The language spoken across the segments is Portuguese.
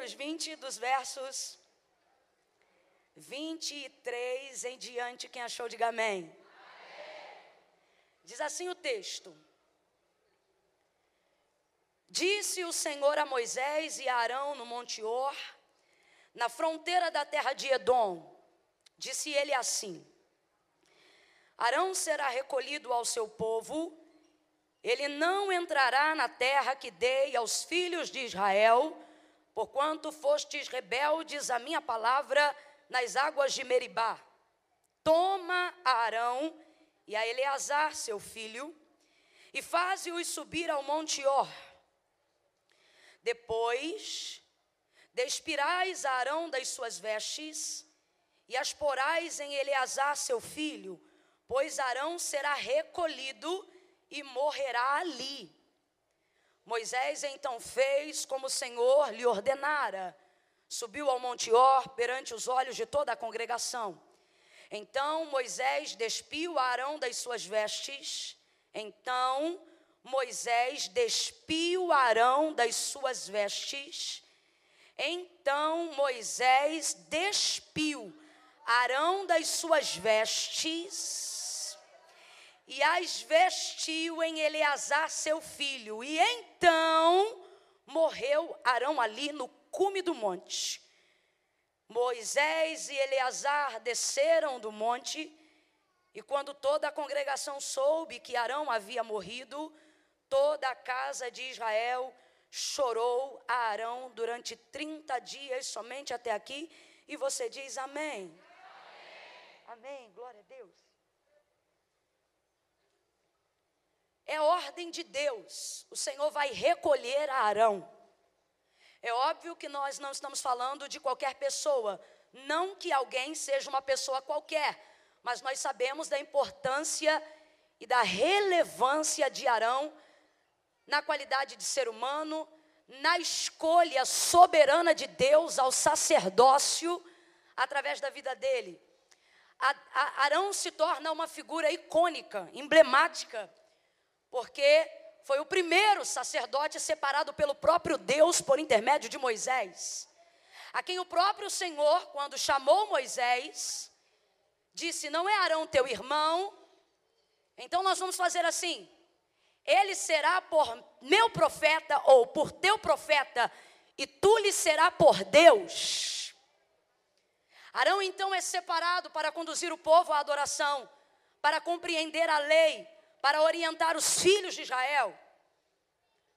Números 20, dos versos 23 em diante. Quem achou, diga amém. amém. Diz assim o texto. Disse o Senhor a Moisés e a Arão no Monte Or, na fronteira da terra de Edom. Disse ele assim: Arão será recolhido ao seu povo, ele não entrará na terra que dei aos filhos de Israel, porquanto fostes rebeldes à minha palavra nas águas de Meribá. Toma a Arão e a Eleazar, seu filho, e faze-os subir ao monte Or. Depois, despirais a Arão das suas vestes, e as porais em Eleazar, seu filho, pois Arão será recolhido e morrerá ali. Moisés então fez como o Senhor lhe ordenara. Subiu ao Monte Or perante os olhos de toda a congregação. Então Moisés despiu Arão das suas vestes. Então Moisés despiu Arão das suas vestes. Então Moisés despiu Arão das suas vestes e as vestiu em Eleazar seu filho. E então morreu Arão ali no cume do monte. Moisés e Eleazar desceram do monte, e quando toda a congregação soube que Arão havia morrido, toda a casa de Israel chorou a Arão durante 30 dias, somente até aqui, e você diz amém. Amém, amém. glória a Deus. É ordem de Deus. O Senhor vai recolher a Arão. É óbvio que nós não estamos falando de qualquer pessoa, não que alguém seja uma pessoa qualquer, mas nós sabemos da importância e da relevância de Arão na qualidade de ser humano, na escolha soberana de Deus ao sacerdócio através da vida dele. Arão se torna uma figura icônica, emblemática porque foi o primeiro sacerdote separado pelo próprio Deus por intermédio de Moisés, a quem o próprio Senhor, quando chamou Moisés, disse: Não é Arão teu irmão, então nós vamos fazer assim: ele será por meu profeta ou por teu profeta, e tu lhe será por Deus. Arão então é separado para conduzir o povo à adoração, para compreender a lei, para orientar os filhos de Israel.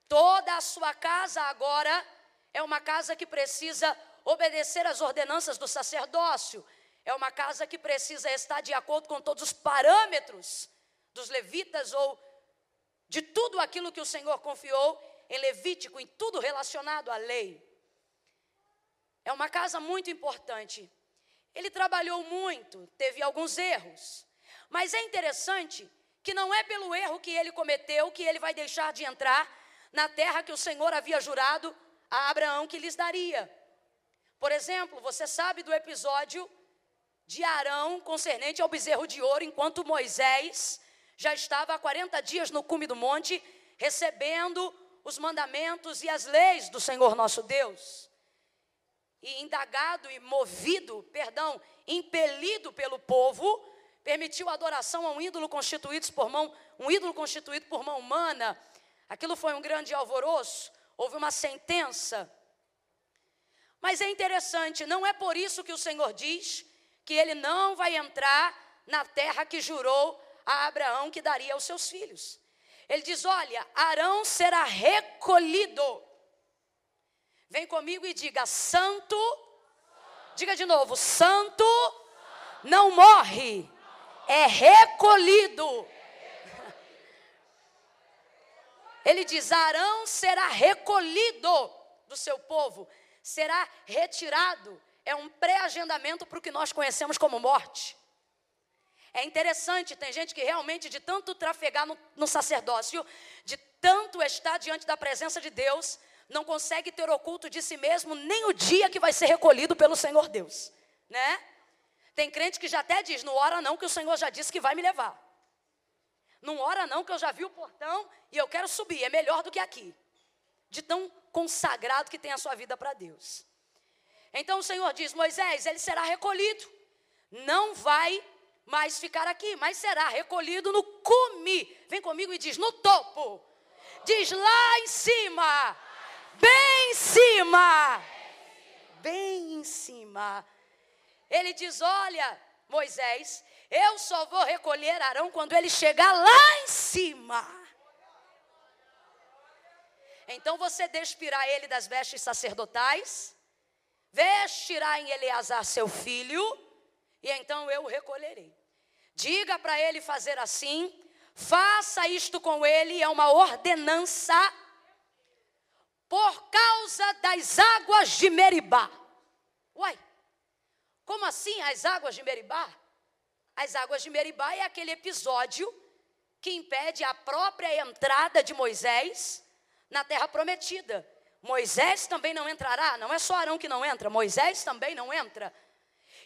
Toda a sua casa agora é uma casa que precisa obedecer às ordenanças do sacerdócio. É uma casa que precisa estar de acordo com todos os parâmetros dos levitas ou de tudo aquilo que o Senhor confiou em Levítico, em tudo relacionado à lei. É uma casa muito importante. Ele trabalhou muito, teve alguns erros, mas é interessante que não é pelo erro que ele cometeu que ele vai deixar de entrar na terra que o Senhor havia jurado a Abraão que lhes daria. Por exemplo, você sabe do episódio de Arão concernente ao bezerro de ouro, enquanto Moisés já estava há 40 dias no cume do monte, recebendo os mandamentos e as leis do Senhor nosso Deus. E indagado e movido, perdão, impelido pelo povo, permitiu a adoração a um ídolo constituído por mão, um ídolo constituído por mão humana. Aquilo foi um grande alvoroço, houve uma sentença. Mas é interessante, não é por isso que o Senhor diz que ele não vai entrar na terra que jurou a Abraão que daria aos seus filhos. Ele diz: Olha, Arão será recolhido. Vem comigo e diga: Santo. Diga de novo: Santo não morre é recolhido. Ele diz: Arão será recolhido do seu povo, será retirado. É um pré-agendamento para o que nós conhecemos como morte. É interessante, tem gente que realmente, de tanto trafegar no, no sacerdócio, de tanto estar diante da presença de Deus, não consegue ter oculto de si mesmo nem o dia que vai ser recolhido pelo Senhor Deus, né? Tem crente que já até diz: não ora não, que o Senhor já disse que vai me levar. Não ora não, que eu já vi o portão e eu quero subir, é melhor do que aqui. De tão consagrado que tem a sua vida para Deus. Então o Senhor diz: Moisés, ele será recolhido, não vai mais ficar aqui, mas será recolhido no cume. Vem comigo e diz: no topo. Diz lá em cima, bem em cima, bem em cima. Ele diz: Olha, Moisés, eu só vou recolher Arão quando ele chegar lá em cima. Então você despirá ele das vestes sacerdotais, vestirá em Eleazar seu filho, e então eu o recolherei. Diga para ele fazer assim, faça isto com ele, é uma ordenança por causa das águas de Meribá. Uai, como assim as águas de Meribá? As águas de Meribá é aquele episódio que impede a própria entrada de Moisés na terra prometida. Moisés também não entrará, não é só Arão que não entra, Moisés também não entra.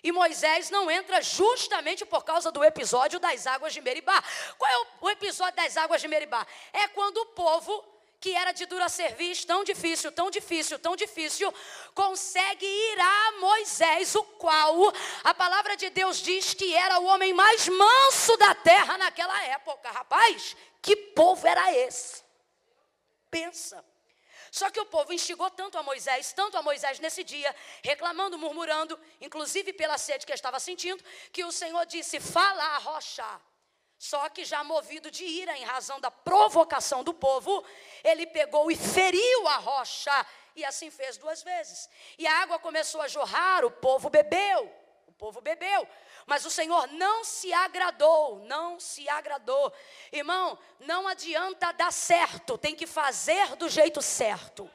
E Moisés não entra justamente por causa do episódio das águas de Meribá. Qual é o, episódio das águas de Meribá? É quando o povo, que era de dura serviço, tão difícil, tão difícil, tão difícil, consegue ir a Moisés, o qual a palavra de Deus diz que era o homem mais manso da terra naquela época. Rapaz, que povo era esse? Pensa. Só que o povo instigou tanto a Moisés, tanto a Moisés nesse dia, reclamando, murmurando, inclusive pela sede que estava sentindo, que o Senhor disse: Fala a rocha. Só que já movido de ira em razão da provocação do povo, ele pegou e feriu a rocha, e assim fez duas vezes. E a água começou a jorrar, o povo bebeu, o povo bebeu. Mas o Senhor não se agradou, não se agradou. Irmão, não adianta dar certo, tem que fazer do jeito certo.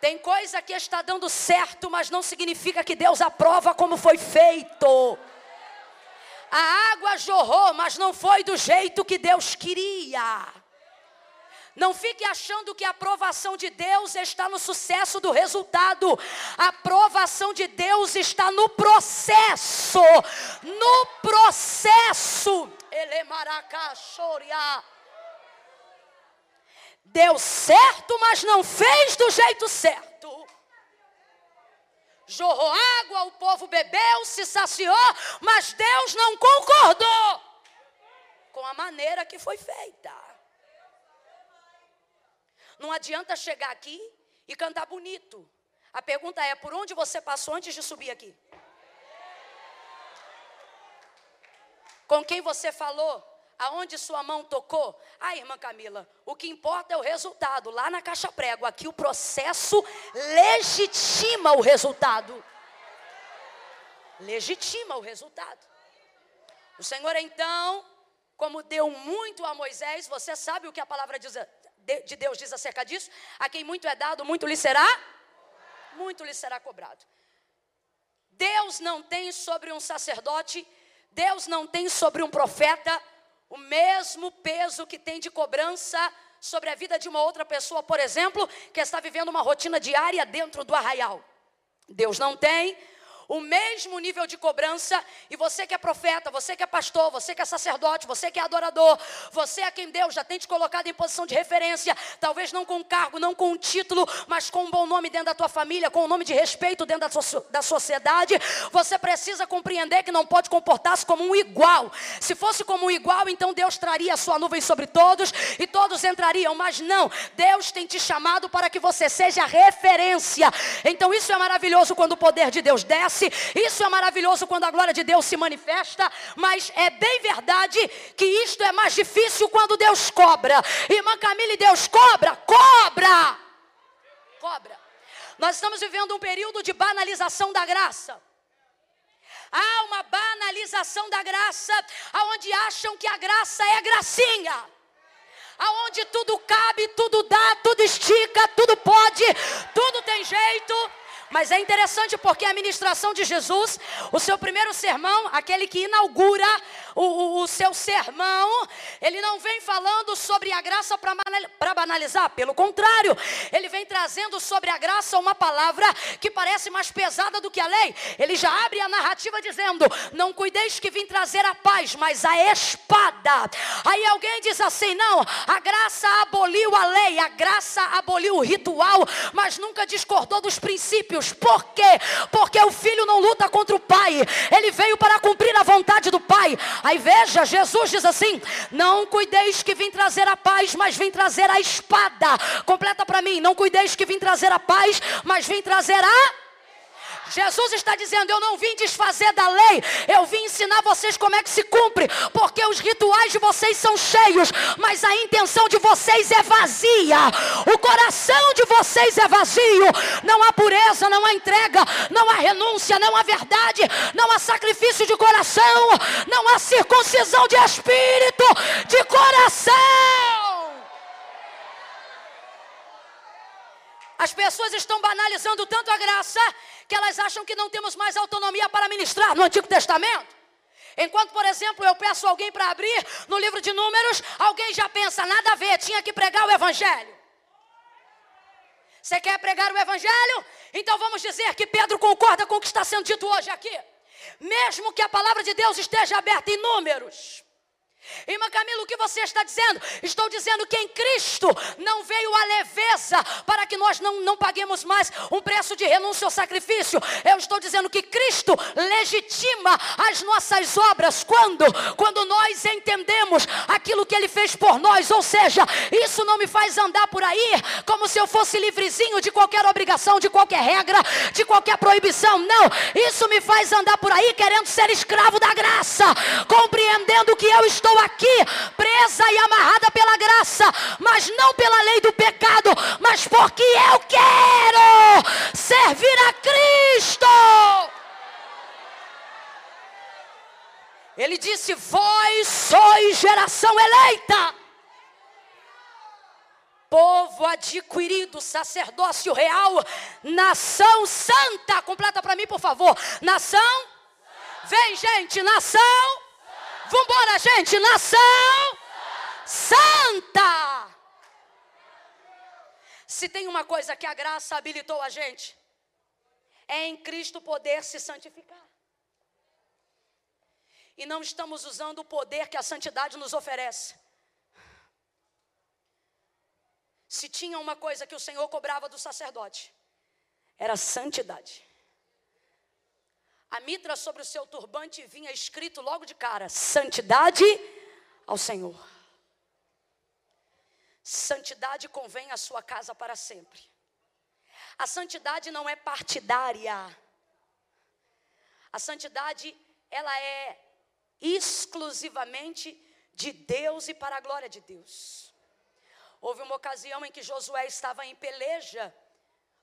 Tem coisa que está dando certo, mas não significa que Deus aprova como foi feito. A água jorrou, mas não foi do jeito que Deus queria. Não fique achando que a aprovação de Deus está no sucesso do resultado. A aprovação de Deus está no processo. No processo. Deu certo, mas não fez do jeito certo. Jorrou água, o povo bebeu, se saciou, mas Deus não concordou com a maneira que foi feita. Não adianta chegar aqui e cantar bonito. A pergunta é: por onde você passou antes de subir aqui? Com quem você falou? Aonde sua mão tocou? Ah, irmã Camila, o que importa é o resultado. Lá na caixa prego, aqui o processo legitima o resultado. Legitima o resultado. O Senhor então, como deu muito a Moisés, você sabe o que a palavra diz, de Deus diz acerca disso? A quem muito é dado, muito lhe será? Muito lhe será cobrado. Deus não tem sobre um sacerdote, Deus não tem sobre um profeta o mesmo peso que tem de cobrança sobre a vida de uma outra pessoa, por exemplo, que está vivendo uma rotina diária dentro do arraial. Deus não tem o mesmo nível de cobrança, e você que é profeta, você que é pastor, você que é sacerdote, você que é adorador, você a quem Deus já tem te colocado em posição de referência, talvez não com cargo, não com título, mas com um bom nome dentro da tua família, com um nome de respeito dentro da, da sociedade, você precisa compreender que não pode comportar-se como um igual. Se fosse como um igual, então Deus traria a sua nuvem sobre todos e todos entrariam, mas não, Deus tem te chamado para que você seja referência. Então isso é maravilhoso quando o poder de Deus desce acontece. Isso é maravilhoso quando a glória de Deus se manifesta, mas é bem verdade que isto é mais difícil quando Deus cobra. Irmã Camille, Deus cobra, cobra, cobra. Nós estamos vivendo um período de banalização da graça. Há uma banalização da graça, aonde acham que a graça é gracinha aonde tudo cabe, tudo dá, tudo estica, tudo pode, tudo tem jeito. Mas é interessante porque a ministração de Jesus, o seu primeiro sermão, aquele que inaugura o, o, o seu sermão, ele não vem falando sobre a graça para banalizar, pelo contrário, ele vem trazendo sobre a graça uma palavra que parece mais pesada do que a lei. Ele já abre a narrativa dizendo: Não cuideis que vim trazer a paz, mas a espada. Aí alguém diz assim: Não, a graça aboliu a lei, a graça aboliu o ritual, mas nunca discordou dos princípios. Por quê? Porque o filho não luta contra o pai, ele veio para cumprir a vontade do pai. Aí veja, Jesus diz assim: Não cuideis que vim trazer a paz, mas vim trazer a espada. Completa para mim: Não cuideis que vim trazer a paz, mas vim trazer a Jesus está dizendo: Eu não vim desfazer da lei, eu vim ensinar vocês como é que se cumpre, porque os rituais de vocês são cheios, mas a intenção de vocês é vazia, o coração de vocês é vazio, não há pureza, não há entrega, não há renúncia, não há verdade, não há sacrifício de coração, não há circuncisão de espírito, de coração. As pessoas estão banalizando tanto a graça que elas acham que não temos mais autonomia para ministrar no Antigo Testamento. Enquanto, por exemplo, eu peço alguém para abrir no livro de Números, alguém já pensa, nada a ver, tinha que pregar o Evangelho. Você quer pregar o Evangelho? Então vamos dizer que Pedro concorda com o que está sendo dito hoje aqui. Mesmo que a palavra de Deus esteja aberta em Números, Irmã Camila, o que você está dizendo? Estou dizendo que em Cristo não veio a leveza para que nós não, não paguemos mais um preço de renúncia ao sacrifício. Eu estou dizendo que Cristo legitima as nossas obras quando? Quando nós entendemos aquilo que Ele fez por nós. Ou seja, isso não me faz andar por aí como se eu fosse livrezinho de qualquer obrigação, de qualquer regra, de qualquer proibição. Não, isso me faz andar por aí querendo ser escravo da graça, compreendendo que eu estou estou aqui presa e amarrada pela graça, mas não pela lei do pecado, mas porque eu quero servir a Cristo. Ele disse: Vós sois geração eleita, povo adquirido, sacerdócio real, nação santa. Completa para mim, por favor. Nação, vem, gente, nação Vambora, gente, nação santa. Se tem uma coisa que a graça habilitou a gente, é em Cristo poder se santificar. E não estamos usando o poder que a santidade nos oferece. Se tinha uma coisa que o Senhor cobrava do sacerdote, era santidade. A mitra sobre o seu turbante vinha escrito logo de cara: santidade ao Senhor. Santidade convém à sua casa para sempre. A santidade não é partidária. A santidade, ela é exclusivamente de Deus e para a glória de Deus. Houve uma ocasião em que Josué estava em peleja,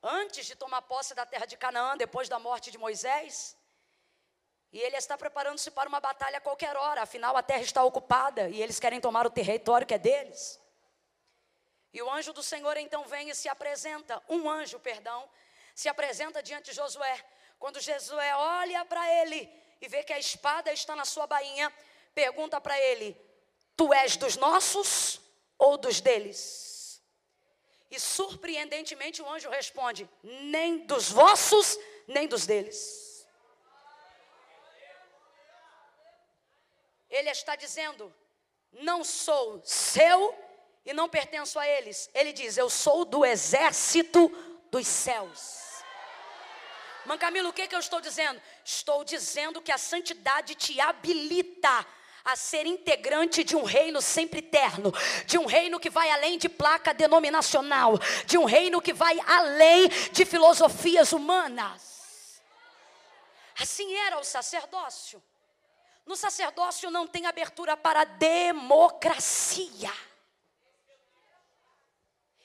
antes de tomar posse da terra de Canaã, depois da morte de Moisés. E ele está preparando-se para uma batalha a qualquer hora, afinal a terra está ocupada e eles querem tomar o território que é deles. E o anjo do Senhor então vem e se apresenta, um anjo, perdão, se apresenta diante de Josué. Quando Josué olha para ele e vê que a espada está na sua bainha, pergunta para ele: Tu és dos nossos ou dos deles? E surpreendentemente o anjo responde: Nem dos vossos, nem dos deles. Ele está dizendo: não sou seu e não pertenço a eles. Ele diz: eu sou do exército dos céus. Mancamilo, o que, que eu estou dizendo? Estou dizendo que a santidade te habilita a ser integrante de um reino sempre eterno, de um reino que vai além de placa denominacional, de um reino que vai além de filosofias humanas. Assim era o sacerdócio. No sacerdócio não tem abertura para democracia.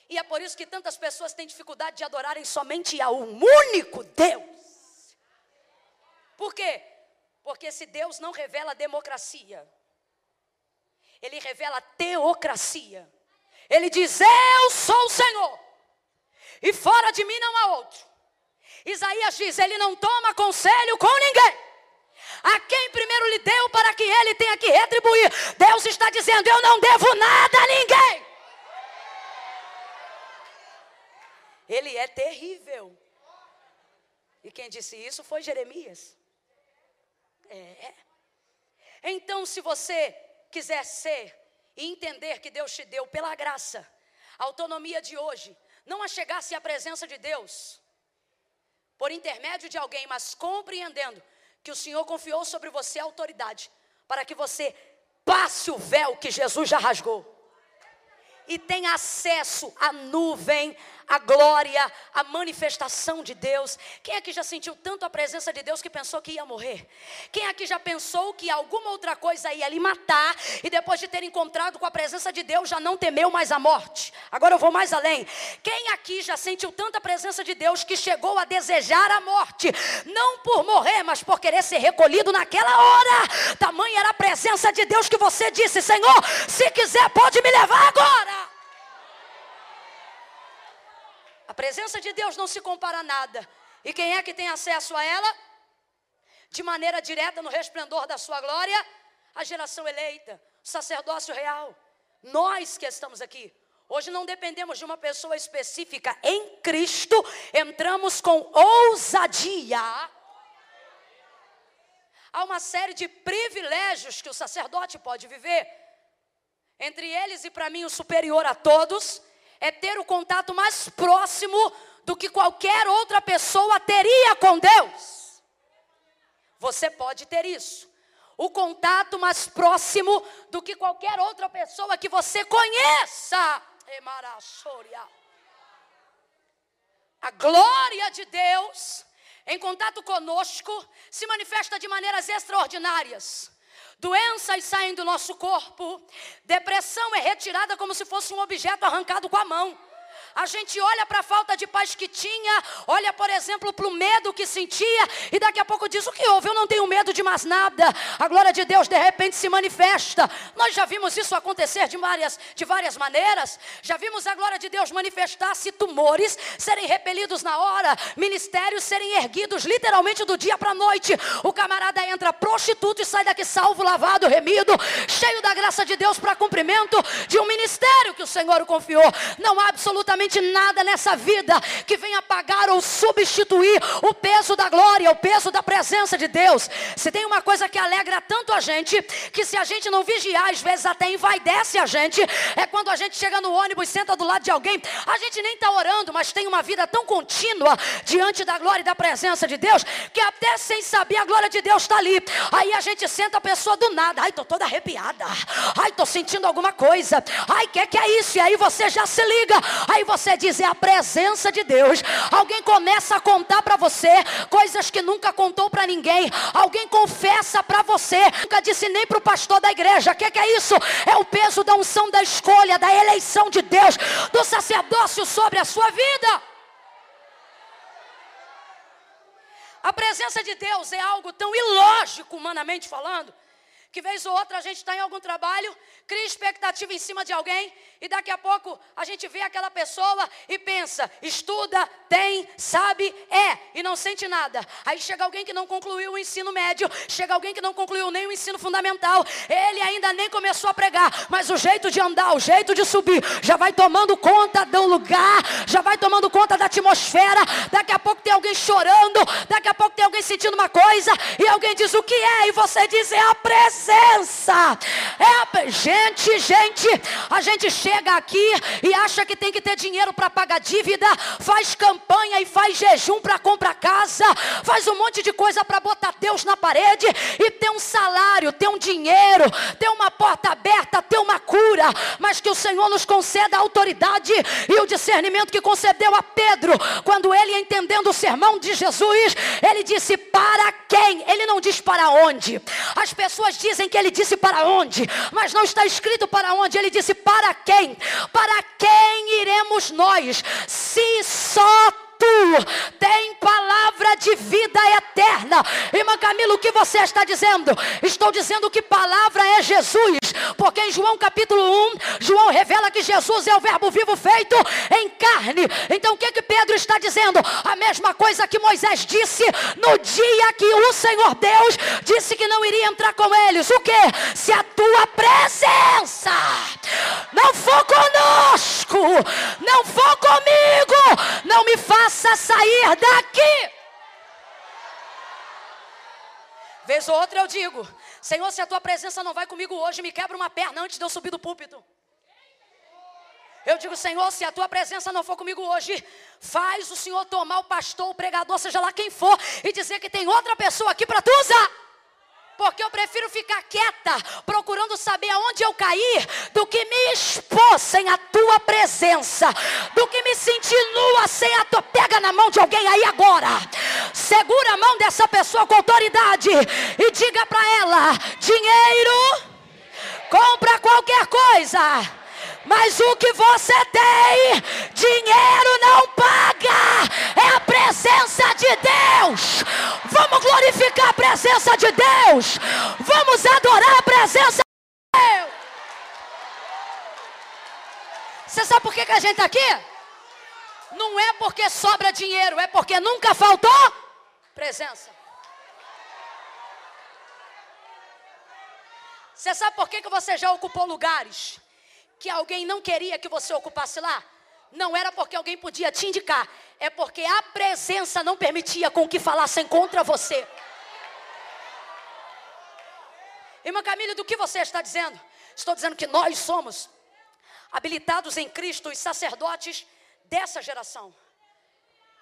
E é por isso que tantas pessoas têm dificuldade de adorarem somente a um único Deus. Por quê? Porque esse Deus não revela democracia, ele revela teocracia. Ele diz: Eu sou o Senhor, e fora de mim não há outro. Isaías diz: Ele não toma conselho com ninguém a quem primeiro lhe deu para que ele tenha que retribuir. Deus está dizendo: Eu não devo nada a ninguém. Ele é terrível. E quem disse isso foi Jeremias. É. Então, se você quiser ser e entender que Deus te deu pela graça, a autonomia de hoje, não a chegar-se à presença de Deus por intermédio de alguém, mas compreendendo que o Senhor confiou sobre você a autoridade para que você passe o véu que Jesus já rasgou e tem acesso à nuvem, à glória, à manifestação de Deus. Quem aqui já sentiu tanto a presença de Deus que pensou que ia morrer? Quem aqui já pensou que alguma outra coisa ia lhe matar e depois de ter encontrado com a presença de Deus já não temeu mais a morte? Agora eu vou mais além. Quem aqui já sentiu tanta presença de Deus que chegou a desejar a morte, não por morrer, mas por querer ser recolhido naquela hora? Tamanha era a presença de Deus que você disse: Senhor, se quiser, pode me levar agora. A presença de Deus não se compara a nada. E quem é que tem acesso a ela? De maneira direta, no resplendor da sua glória, a geração eleita, o sacerdócio real. Nós que estamos aqui, hoje não dependemos de uma pessoa específica. Em Cristo, entramos com ousadia. Há uma série de privilégios que o sacerdote pode viver. Entre eles, e para mim o superior a todos, é ter o contato mais próximo do que qualquer outra pessoa teria com Deus. Você pode ter isso. O contato mais próximo do que qualquer outra pessoa que você conheça. A glória de Deus em contato conosco se manifesta de maneiras extraordinárias. Doenças saem do nosso corpo, depressão é retirada como se fosse um objeto arrancado com a mão. A gente olha para a falta de paz que tinha, olha, por exemplo, para o medo que sentia, e daqui a pouco diz: O que houve? Eu não tenho medo de mais nada. A glória de Deus de repente se manifesta. Nós já vimos isso acontecer de várias, de várias maneiras. Já vimos a glória de Deus manifestar-se tumores serem repelidos na hora, ministérios serem erguidos literalmente do dia para a noite. O camarada entra prostituto e sai daqui salvo, lavado, remido, cheio da graça de Deus para cumprimento de um ministério que o Senhor o confiou. Não há absolutamente absolutamente nada nessa vida que venha pagar ou substituir o peso da glória, o peso da presença de Deus. Se tem uma coisa que alegra tanto a gente, que se a gente não vigiar, às vezes até envaidece a gente, é quando a gente chega no ônibus, senta do lado de alguém, a gente nem está orando, mas tem uma vida tão contínua diante da glória e da presença de Deus, que até sem saber a glória de Deus está ali. Aí a gente senta a pessoa do nada, ai, estou toda arrepiada, ai, estou sentindo alguma coisa, ai, que que é isso? E aí você já se liga, aí você diz é a presença de Deus. Alguém começa a contar para você coisas que nunca contou para ninguém. Alguém confessa para você, nunca disse nem para o pastor da igreja. O que, que é isso? É o peso da unção da escolha, da eleição de Deus, do sacerdócio sobre a sua vida. A presença de Deus é algo tão ilógico, humanamente falando, que vez ou outra a gente está em algum trabalho, cria expectativa em cima de alguém, e daqui a pouco a gente vê aquela pessoa e pensa, estuda, tem, sabe, é, e não sente nada. Aí chega alguém que não concluiu o ensino médio, chega alguém que não concluiu nem o ensino fundamental, ele ainda nem começou a pregar, mas o jeito de andar, o jeito de subir, já vai tomando conta do lugar, já vai tomando conta da atmosfera. Daqui a pouco tem alguém chorando, daqui a pouco tem alguém sentindo uma coisa, e alguém diz o que é, e você diz é a pressa presença. É, gente, gente, a gente chega aqui e acha que tem que ter dinheiro para pagar dívida, faz campanha e faz jejum para comprar casa, faz um monte de coisa para botar Deus na parede e ter um salário, ter um dinheiro, ter uma porta aberta, ter uma cura, mas que o Senhor nos conceda a autoridade e o discernimento que concedeu a Pedro, quando ele entendendo o sermão de Jesus, ele disse para quem? Ele não diz para onde. As pessoas dizem dizem que ele disse para onde, mas não está escrito para onde, ele disse para quem? Para quem iremos nós? Se só tem palavra de vida eterna. Irmã Camila, o que você está dizendo? Estou dizendo que palavra é Jesus, porque em João capítulo 1, João revela que Jesus é o Verbo vivo feito em carne. Então o que que Pedro está dizendo? A mesma coisa que Moisés disse no dia que o Senhor Deus disse que não iria entrar com eles. O que? Se a tua presença não for conosco, não for comigo, não me faça sair daqui. Vez ou outra eu digo, Senhor, se a tua presença não vai comigo hoje, me quebra uma perna antes de eu subir do púlpito. Eu digo, Senhor, se a tua presença não for comigo hoje, faz o Senhor tomar o pastor, o pregador, seja lá quem for, e dizer que tem outra pessoa aqui para tu usar. Porque eu prefiro ficar quieta, procurando saber aonde eu cair, do que me expor sem a tua presença, do que me sentir nua sem a tua. Pega na mão de alguém aí agora, segura a mão dessa pessoa com autoridade e diga para ela: dinheiro, compra qualquer coisa mas o que você tem, dinheiro não paga, é a presença de Deus. Vamos glorificar a presença de Deus, vamos adorar a presença de Deus. Você sabe por que, que a gente está aqui? Não é porque sobra dinheiro, é porque nunca faltou presença. Você sabe por que, que você já ocupou lugares? Que alguém não queria que você ocupasse lá, não era porque alguém podia te indicar, é porque a presença não permitia com que falassem contra você. Irmã Camila, do que você está dizendo? Estou dizendo que nós somos habilitados em Cristo, os sacerdotes dessa geração.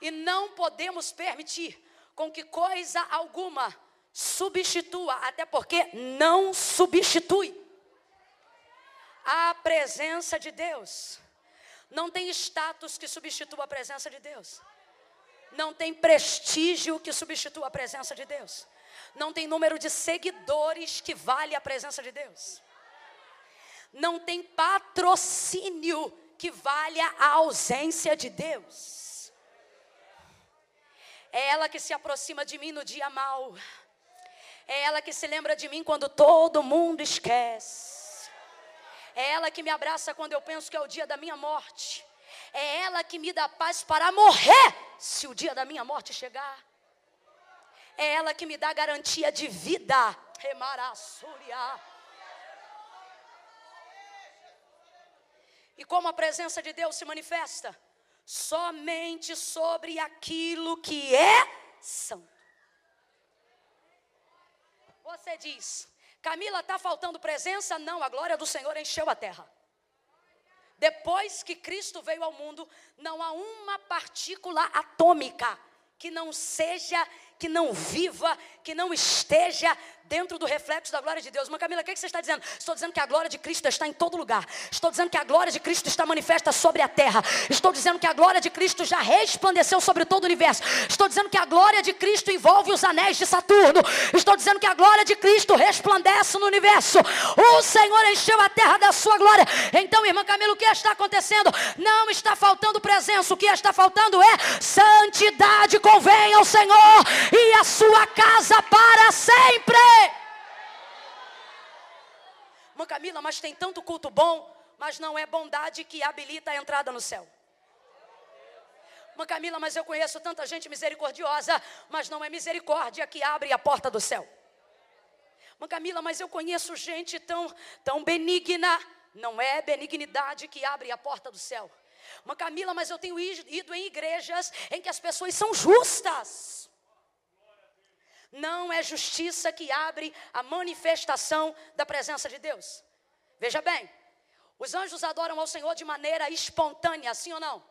E não podemos permitir com que coisa alguma substitua, até porque não substitui a presença de Deus. Não tem status que substitua a presença de Deus. Não tem prestígio que substitua a presença de Deus. Não tem número de seguidores que vale a presença de Deus. Não tem patrocínio que valha a ausência de Deus. É ela que se aproxima de mim no dia mau. É ela que se lembra de mim quando todo mundo esquece. É ela que me abraça quando eu penso que é o dia da minha morte. É ela que me dá paz para morrer se o dia da minha morte chegar. É ela que me dá garantia de vida. Remarassúria. E como a presença de Deus se manifesta? Somente sobre aquilo que é santo. Você diz, Camila, está faltando presença? Não, a glória do Senhor encheu a terra. Depois que Cristo veio ao mundo, não há uma partícula atômica que não seja, que não viva, que não esteja dentro do reflexo da glória de Deus. Mas Camila, o que, você está dizendo? Estou dizendo que a glória de Cristo está em todo lugar. Estou dizendo que a glória de Cristo está manifesta sobre a terra. Estou dizendo que a glória de Cristo já resplandeceu sobre todo o universo. Estou dizendo que a glória de Cristo envolve os anéis de Saturno. Estou dizendo que a glória de Cristo resplandece no universo. O Senhor encheu a terra da sua glória. Então, irmã Camila, o que está acontecendo? Não está faltando presença. O que está faltando é santidade. Convém ao Senhor e a sua casa para sempre. Irmã Camila, mas tem tanto culto bom, mas não é bondade que habilita a entrada no céu. Irmã Camila, mas eu conheço tanta gente misericordiosa, mas não é misericórdia que abre a porta do céu. Irmã Camila, mas eu conheço gente tão, tão benigna, não é benignidade que abre a porta do céu. Irmã Camila, mas eu tenho ido em igrejas em que as pessoas são justas. Não é justiça que abre a manifestação da presença de Deus. Veja bem, os anjos adoram ao Senhor de maneira espontânea, sim ou não?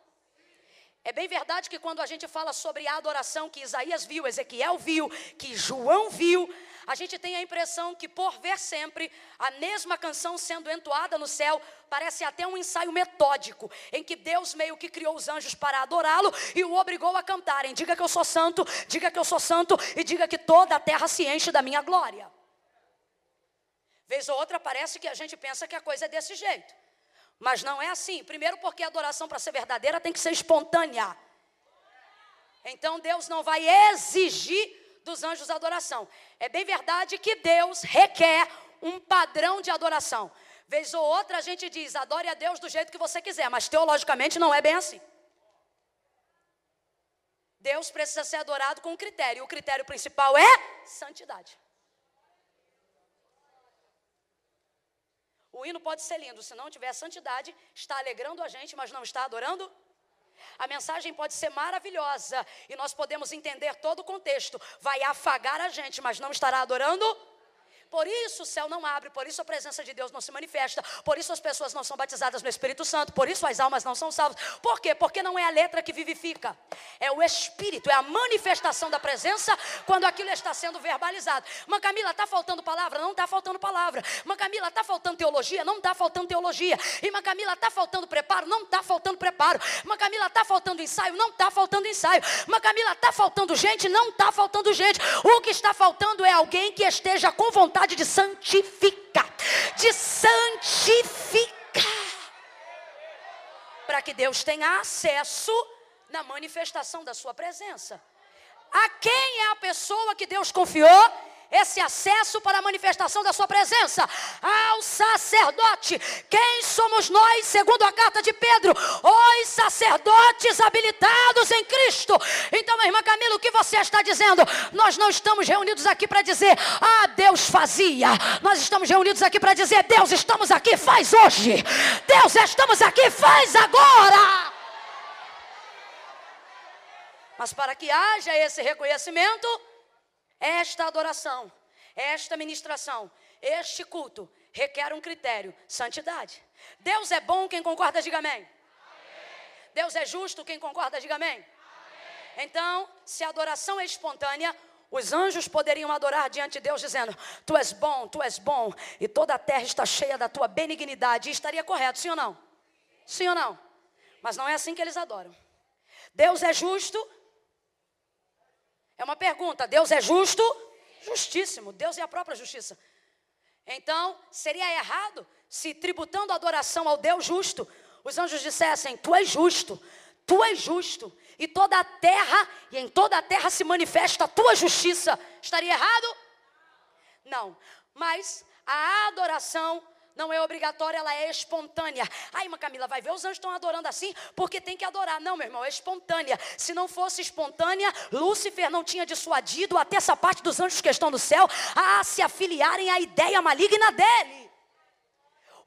É bem verdade que quando a gente fala sobre a adoração que Isaías viu, Ezequiel viu, que João viu, a gente tem a impressão que por ver sempre a mesma canção sendo entoada no céu, parece até um ensaio metódico, em que Deus meio que criou os anjos para adorá-lo e o obrigou a cantarem: diga que eu sou santo, diga que eu sou santo e diga que toda a terra se enche da minha glória. Vez ou outra parece que a gente pensa que a coisa é desse jeito. Mas não é assim. Primeiro, porque a adoração para ser verdadeira tem que ser espontânea. Então Deus não vai exigir dos anjos adoração. É bem verdade que Deus requer um padrão de adoração. Vez ou outra a gente diz, adore a Deus do jeito que você quiser, mas teologicamente não é bem assim. Deus precisa ser adorado com um critério, e o critério principal é santidade. O hino pode ser lindo, se não tiver santidade, está alegrando a gente, mas não está adorando. A mensagem pode ser maravilhosa e nós podemos entender todo o contexto, vai afagar a gente, mas não estará adorando por isso o céu não abre, por isso a presença de Deus não se manifesta, por isso as pessoas não são batizadas no Espírito Santo, por isso as almas não são salvas. Por quê? Porque não é a letra que vivifica, é o Espírito, é a manifestação da presença quando aquilo está sendo verbalizado. Mas Camila, está faltando palavra? Não está faltando palavra. Mas Camila, está faltando teologia? Não está faltando teologia. E mas Camila, está faltando preparo? Não está faltando preparo. Mas Camila, está faltando ensaio? Não está faltando ensaio. Mas Camila, está faltando gente? Não está faltando gente. O que está faltando é alguém que esteja com vontade vontade de santificar, de santificar, para que Deus tenha acesso na manifestação da sua presença. A quem é a pessoa que Deus confiou esse acesso para a manifestação da sua presença ao sacerdote. Quem somos nós, segundo a carta de Pedro? Os sacerdotes habilitados em Cristo. Então, irmã Camila, o que você está dizendo? Nós não estamos reunidos aqui para dizer, ah, Deus fazia. Nós estamos reunidos aqui para dizer, Deus, estamos aqui, faz hoje. Deus, estamos aqui, faz agora. Mas para que haja esse reconhecimento, esta adoração, esta ministração, este culto requer um critério: santidade. Deus é bom, quem concorda, diga amém. amém. Deus é justo, quem concorda, diga amém. amém. Então, se a adoração é espontânea, os anjos poderiam adorar diante de Deus, dizendo: Tu és bom, tu és bom, e toda a terra está cheia da tua benignidade. E estaria correto, sim ou não? Sim ou não? Mas não é assim que eles adoram. Deus é justo, é uma pergunta: Deus é justo? Justíssimo. Deus é a própria justiça. Então, seria errado se tributando adoração ao Deus justo, os anjos dissessem: Tu és justo, tu és justo, e toda a terra, e em toda a terra se manifesta a tua justiça. Estaria errado? Não. Mas a adoração não é obrigatória, ela é espontânea. Ai, uma Camila, vai ver, os anjos estão adorando assim porque tem que adorar. Não, meu irmão, é espontânea. Se não fosse espontânea, Lúcifer não tinha dissuadido até essa parte dos anjos que estão no céu a se afiliarem à ideia maligna dele.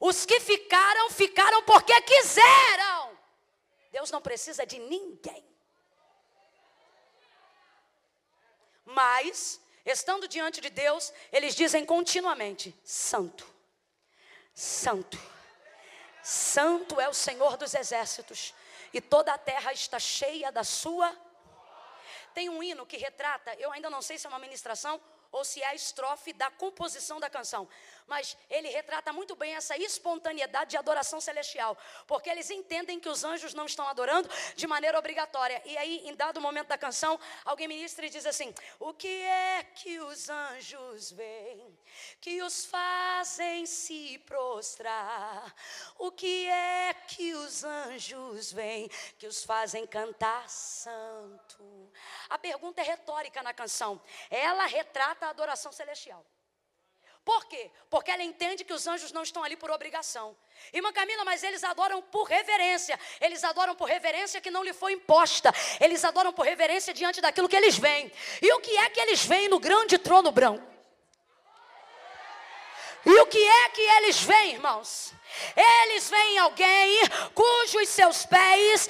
Os que ficaram, ficaram porque quiseram. Deus não precisa de ninguém. Mas, estando diante de Deus, eles dizem continuamente: Santo santo. Santo é o Senhor dos exércitos, e toda a terra está cheia da sua. Tem um hino que retrata, eu ainda não sei se é uma ministração ou se é a estrofe da composição da canção. Mas ele retrata muito bem essa espontaneidade de adoração celestial, porque eles entendem que os anjos não estão adorando de maneira obrigatória. E aí, em dado momento da canção, alguém ministra e diz assim: O que é que os anjos veem que os fazem se prostrar? O que é que os anjos veem que os fazem cantar santo? A pergunta é retórica na canção. Ela retrata a adoração celestial. Por quê? Porque ela entende que os anjos não estão ali por obrigação. Irmã Camila, mas eles adoram por reverência. Eles adoram por reverência que não lhe foi imposta. Eles adoram por reverência diante daquilo que eles veem. E o que é que eles veem no grande trono branco? E o que é que eles veem, irmãos? Eles veem alguém cujos seus pés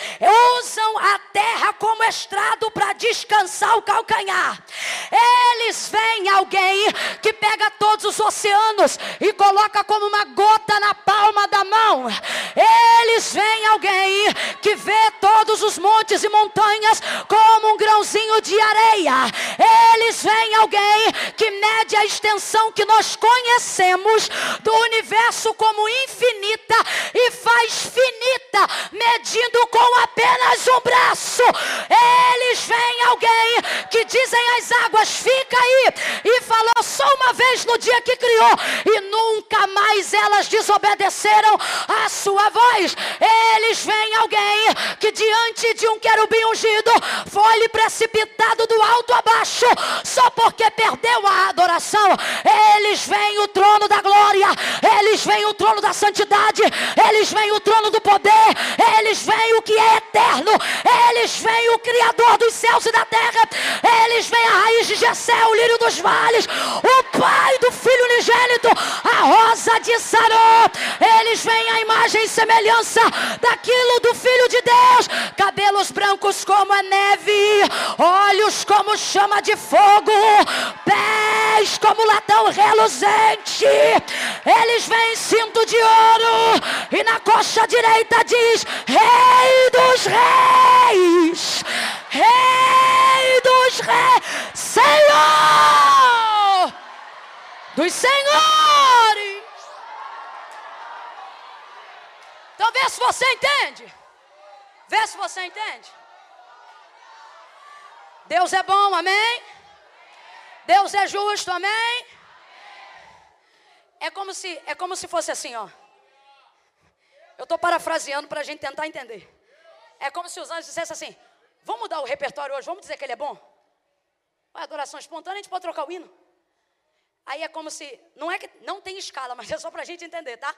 usam a terra como estrado para descansar o calcanhar. Eles veem alguém que pega todos os oceanos e coloca como uma gota na palma da mão. Eles veem alguém que vê todos os montes e montanhas como um grãozinho de areia. Eles veem alguém que mede a extensão que nós conhecemos do universo como infinita e faz finita, medindo com apenas um braço. Eles veem alguém que dizem as águas, fica aí, e falou: sou uma vez no dia que criou e nunca mais elas desobedeceram a sua voz. Eles veem alguém que diante de um querubim ungido foi-lhe precipitado do alto abaixo, só porque perdeu a adoração. Eles veem o trono da glória, eles veem o trono da santidade, eles veem o trono do poder, eles veem o que é eterno, eles veem o Criador dos céus e da terra, eles veem a raiz de Jessé, o lírio dos vales, o pai do filho unigênito, a rosa de Saró. Eles veem a imagem e semelhança daquilo do filho de Deus, cabelos brancos como a neve, olhos como chama de fogo, pés como latão reluzente. Eles veem cinto de ouro e na coxa direita diz: Rei dos Reis, Rei dos Reis, Senhor dos Senhores. Então vê se você entende. Vê se você entende. Deus é bom, amém? Deus é justo, amém? É como se, é como se fosse assim, ó. Eu estou parafraseando para a gente tentar entender. É como se os anjos dissessem assim: vamos mudar o repertório hoje, vamos dizer que ele é bom? A adoração espontânea, a gente pode trocar o hino. Aí é como se, não é que não tem escala, mas é só para a gente entender, tá?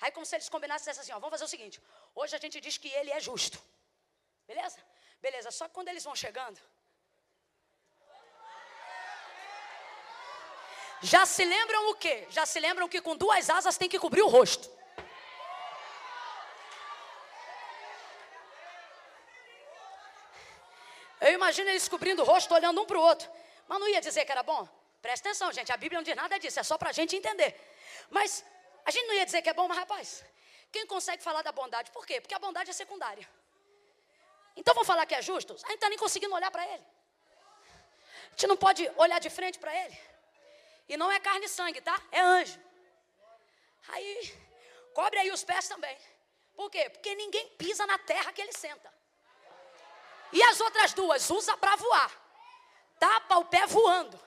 Aí como se eles combinassem assim, ó, vamos fazer o seguinte, hoje a gente diz que ele é justo. Beleza? Beleza, só que quando eles vão chegando, já se lembram o quê? Já se lembram que com duas asas tem que cobrir o rosto. Eu imagino eles cobrindo o rosto, olhando um para o outro. Mas não ia dizer que era bom? Presta atenção, gente. A Bíblia não diz nada disso, é só para a gente entender. Mas a gente não ia dizer que é bom, mas rapaz, quem consegue falar da bondade? Por quê? Porque a bondade é secundária. Então vamos falar que é justo? A gente está nem conseguindo olhar para ele. A gente não pode olhar de frente para ele. E não é carne e sangue, tá? É anjo. Aí, cobre aí os pés também. Por quê? Porque ninguém pisa na terra que ele senta. E as outras duas usa para voar. Tapa o pé voando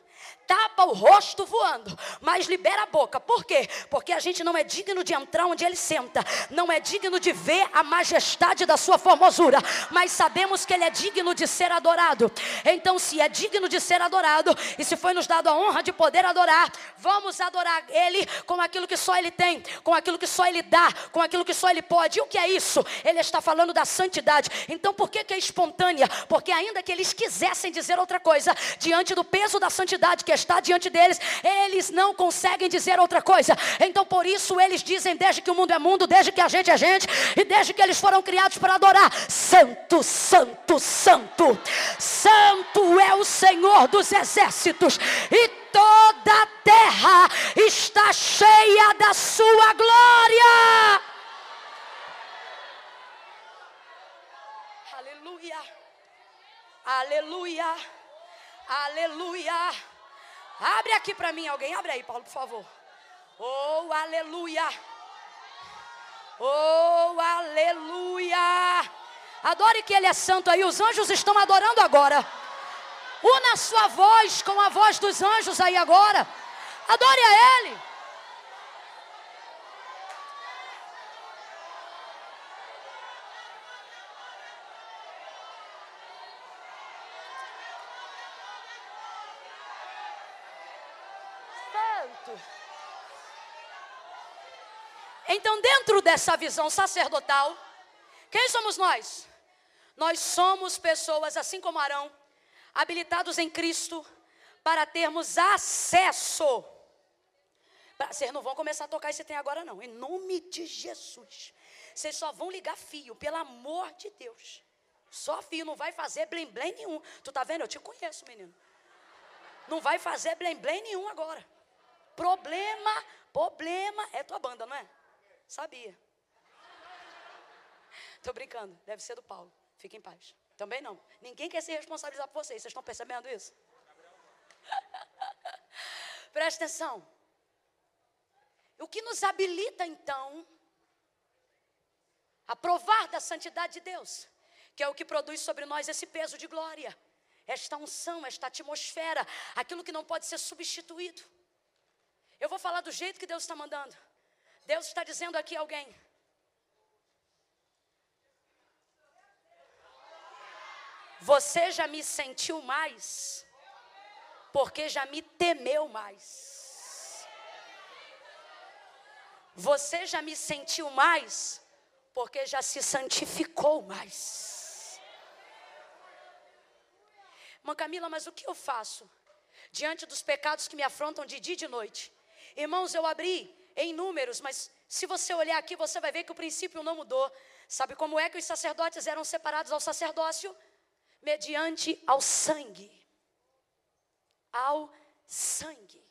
tapa o rosto voando, mas libera a boca. Por quê? Porque a gente não é digno de entrar onde ele senta, não é digno de ver a majestade da sua formosura, mas sabemos que ele é digno de ser adorado. Então, se é digno de ser adorado, e se foi nos dado a honra de poder adorar, vamos adorar ele com aquilo que só ele tem, com aquilo que só ele dá, com aquilo que só ele pode. E o que é isso? Ele está falando da santidade. Então, por que, que é espontânea? Porque ainda que eles quisessem dizer outra coisa, diante do peso da santidade que está diante deles, eles não conseguem dizer outra coisa. Então por isso eles dizem, desde que o mundo é mundo, desde que a gente é gente, e desde que eles foram criados para adorar: Santo, Santo, Santo. Santo é o Senhor dos exércitos, e toda a terra está cheia da sua glória. Aleluia. Aleluia. Aleluia. Abre aqui para mim alguém, abre aí, Paulo, por favor. Oh, aleluia. Oh, aleluia. Adore que Ele é santo aí, os anjos estão adorando agora. Una sua voz com a voz dos anjos aí agora. Adore a Ele. Então, dentro dessa visão sacerdotal, quem somos nós? Nós somos pessoas, assim como Arão, habilitados em Cristo para termos acesso. Vocês não vão começar a tocar esse tem agora, não. Em nome de Jesus. Vocês só vão ligar fio, pelo amor de Deus. Só fio, não vai fazer blém blém nenhum. Tu tá vendo? Eu te conheço, menino. Não vai fazer blém blém nenhum agora. Problema, problema é tua banda, não é? Sabia. Estou brincando, deve ser do Paulo. Fique em paz. Também não. Ninguém quer se responsabilizar por vocês. Vocês estão percebendo isso? Presta atenção. O que nos habilita então a provar da santidade de Deus, que é o que produz sobre nós esse peso de glória. esta unção, esta atmosfera, aquilo que não pode ser substituído. Eu vou falar do jeito que Deus está mandando. Deus está dizendo aqui a alguém: Você já me sentiu mais, porque já me temeu mais. Você já me sentiu mais, porque já se santificou mais. Irmã Camila, mas o que eu faço diante dos pecados que me afrontam de dia e de noite? Irmãos, eu abri em números, mas se você olhar aqui, você vai ver que o princípio não mudou. Sabe como é que os sacerdotes eram separados ao sacerdócio? mediante ao sangue. Ao sangue.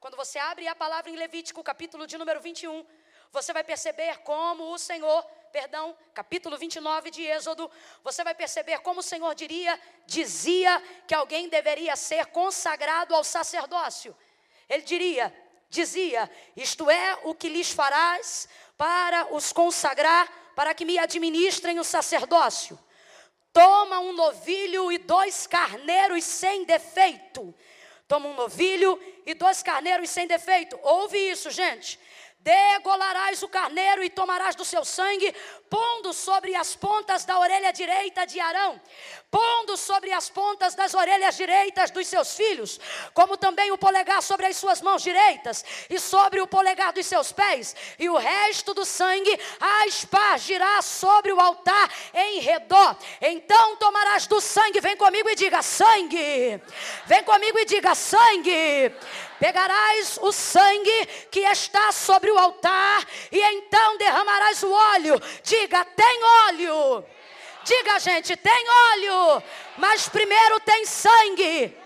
Quando você abre a palavra em Levítico, capítulo de número 21, você vai perceber como o Senhor, perdão, capítulo 29 de Êxodo, você vai perceber como o Senhor diria, dizia que alguém deveria ser consagrado ao sacerdócio. Ele diria, dizia: Isto é o que lhes farás para os consagrar, para que me administrem o sacerdócio. Toma um novilho e dois carneiros sem defeito. Toma um novilho e dois carneiros sem defeito. Ouve isso, gente. Degolarás o carneiro e tomarás do seu sangue, pondo sobre as pontas da orelha direita de Arão, pondo sobre as pontas das orelhas direitas dos seus filhos, como também o polegar sobre as suas mãos direitas e sobre o polegar dos seus pés, e o resto do sangue aspargirá sobre o altar em redor. Então tomarás do sangue, vem comigo e diga: sangue. Vem comigo e diga: sangue pegarás o sangue que está sobre o altar e então derramarás o óleo. Diga, tem óleo. Diga, gente, tem óleo, mas primeiro tem sangue.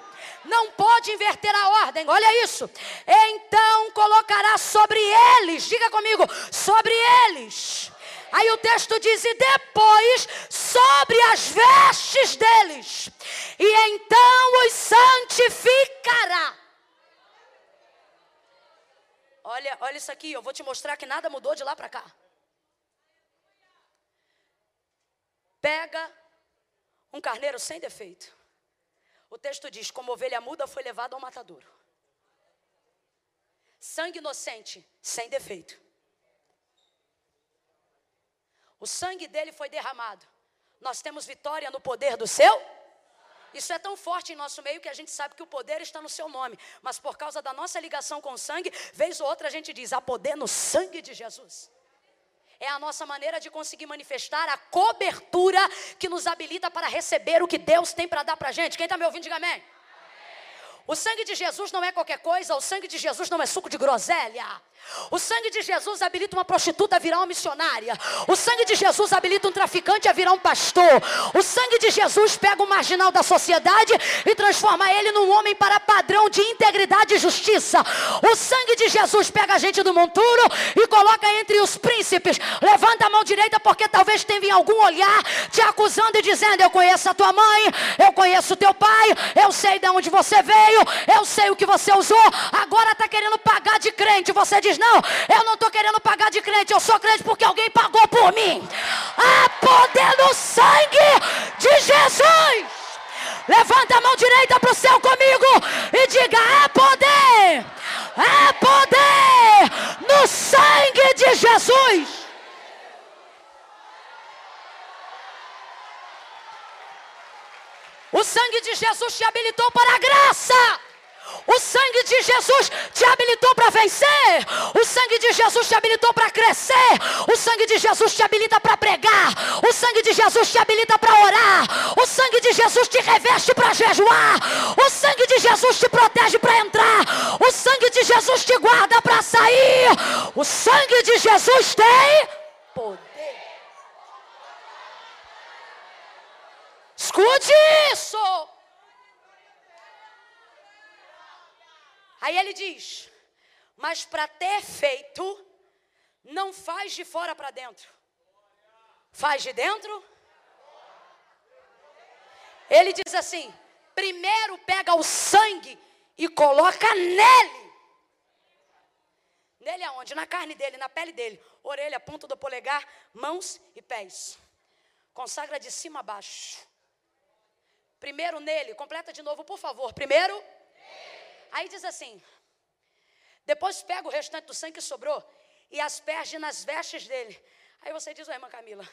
Não pode inverter a ordem, olha isso. Então colocará sobre eles, diga comigo, sobre eles. Aí o texto diz: e depois sobre as vestes deles, e então os santificará. Olha, olha isso aqui, eu vou te mostrar que nada mudou de lá para cá. Pega um carneiro sem defeito. O texto diz: como ovelha muda foi levado ao matadouro. Sangue inocente, sem defeito. O sangue dele foi derramado. Nós temos vitória no poder do seu isso é tão forte em nosso meio que a gente sabe que o poder está no seu nome. Mas por causa da nossa ligação com o sangue, vez ou outra a gente diz: há poder no sangue de Jesus. É a nossa maneira de conseguir manifestar a cobertura que nos habilita para receber o que Deus tem para dar para a gente. Quem está me ouvindo, diga amém. O sangue de Jesus não é qualquer coisa, o sangue de Jesus não é suco de groselha. O sangue de Jesus habilita uma prostituta a virar uma missionária. O sangue de Jesus habilita um traficante a virar um pastor. O sangue de Jesus pega o marginal da sociedade e transforma ele num homem para padrão de integridade e justiça. O sangue de Jesus pega a gente do monturo e coloca entre os príncipes. Levanta a mão direita porque talvez tenha algum olhar te acusando e dizendo: Eu conheço a tua mãe, eu conheço teu pai, eu sei de onde você veio, eu sei o que você usou. Agora está querendo pagar de crente. Você diz: Não, eu não estou querendo pagar de crente, eu sou crente porque alguém pagou por mim. Há poder no sangue de Jesus. Levanta a mão direita para o céu comigo e diga: há poder, há poder no sangue de Jesus. O sangue de Jesus te habilitou para a graça. O sangue de Jesus te habilitou para vencer. O sangue de Jesus te habilitou para crescer. O sangue de Jesus te habilita para pregar. O sangue de Jesus te habilita para orar. O sangue de Jesus te reveste para jejuar. O sangue de Jesus te protege para entrar. O sangue de Jesus te guarda para sair. O sangue de Jesus tem poder. Escute isso. Aí ele diz: Mas para ter feito, não faz de fora para dentro, faz de dentro. Ele diz assim: primeiro pega o sangue e coloca nele. Nele aonde? Na carne dele, na pele dele. Orelha, ponta do polegar, mãos e pés. Consagra de cima a baixo. Primeiro nele, completa de novo, por favor. Primeiro. Aí diz assim: depois pega o restante do sangue que sobrou e asperge nas vestes dele. Aí você diz, irmã Camila,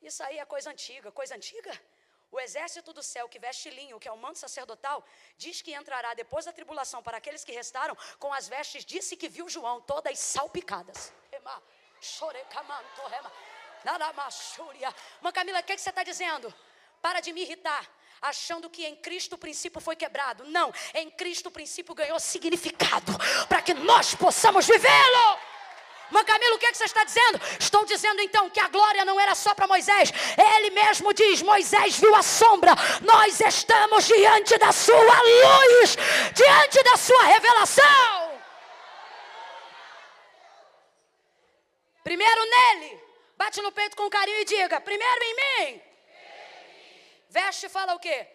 isso aí é coisa antiga, coisa antiga? O exército do céu que veste linho, que é o manto sacerdotal, diz que entrará depois da tribulação para aqueles que restaram com as vestes, disse que viu João todas salpicadas. Mãe Camila, o que, que você está dizendo? Para de me irritar achando que em Cristo o princípio foi quebrado. Não, em Cristo o princípio ganhou significado para que nós possamos vivê-lo. Mas Camilo, o que, é que você está dizendo? Estou dizendo então que a glória não era só para Moisés. Ele mesmo diz: Moisés viu a sombra. Nós estamos diante da sua luz, diante da sua revelação. Primeiro nele. Bate no peito com carinho e diga: primeiro em mim. Veste fala o quê?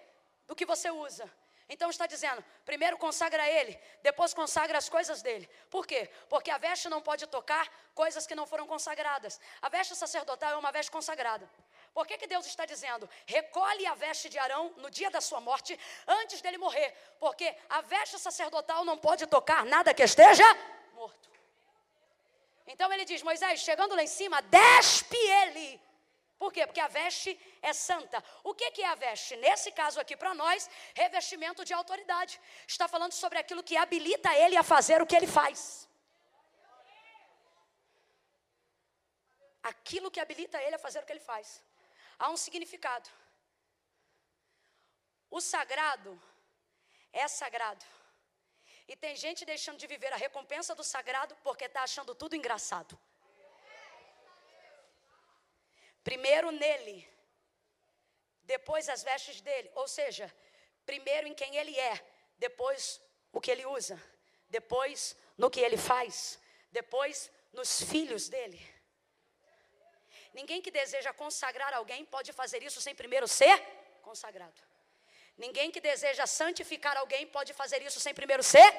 Do que você usa. Então está dizendo, primeiro consagra ele, depois consagra as coisas dele. Por quê? Porque a veste não pode tocar coisas que não foram consagradas. A veste sacerdotal é uma veste consagrada. Por que, que Deus está dizendo? Recolhe a veste de Arão no dia da sua morte, antes dele morrer. Porque a veste sacerdotal não pode tocar nada que esteja morto. Então ele diz: Moisés, chegando lá em cima, despe ele por quê? Porque a veste é santa. O que, que é a veste? Nesse caso aqui para nós, revestimento de autoridade. Está falando sobre aquilo que habilita ele a fazer o que ele faz. Aquilo que habilita ele a fazer o que ele faz. Há um significado. O sagrado é sagrado. E tem gente deixando de viver a recompensa do sagrado porque está achando tudo engraçado. Primeiro nele, depois as vestes dele. Ou seja, primeiro em quem ele é, depois o que ele usa, depois no que ele faz, depois nos filhos dele. Ninguém que deseja consagrar alguém pode fazer isso sem primeiro ser consagrado. Ninguém que deseja santificar alguém pode fazer isso sem primeiro ser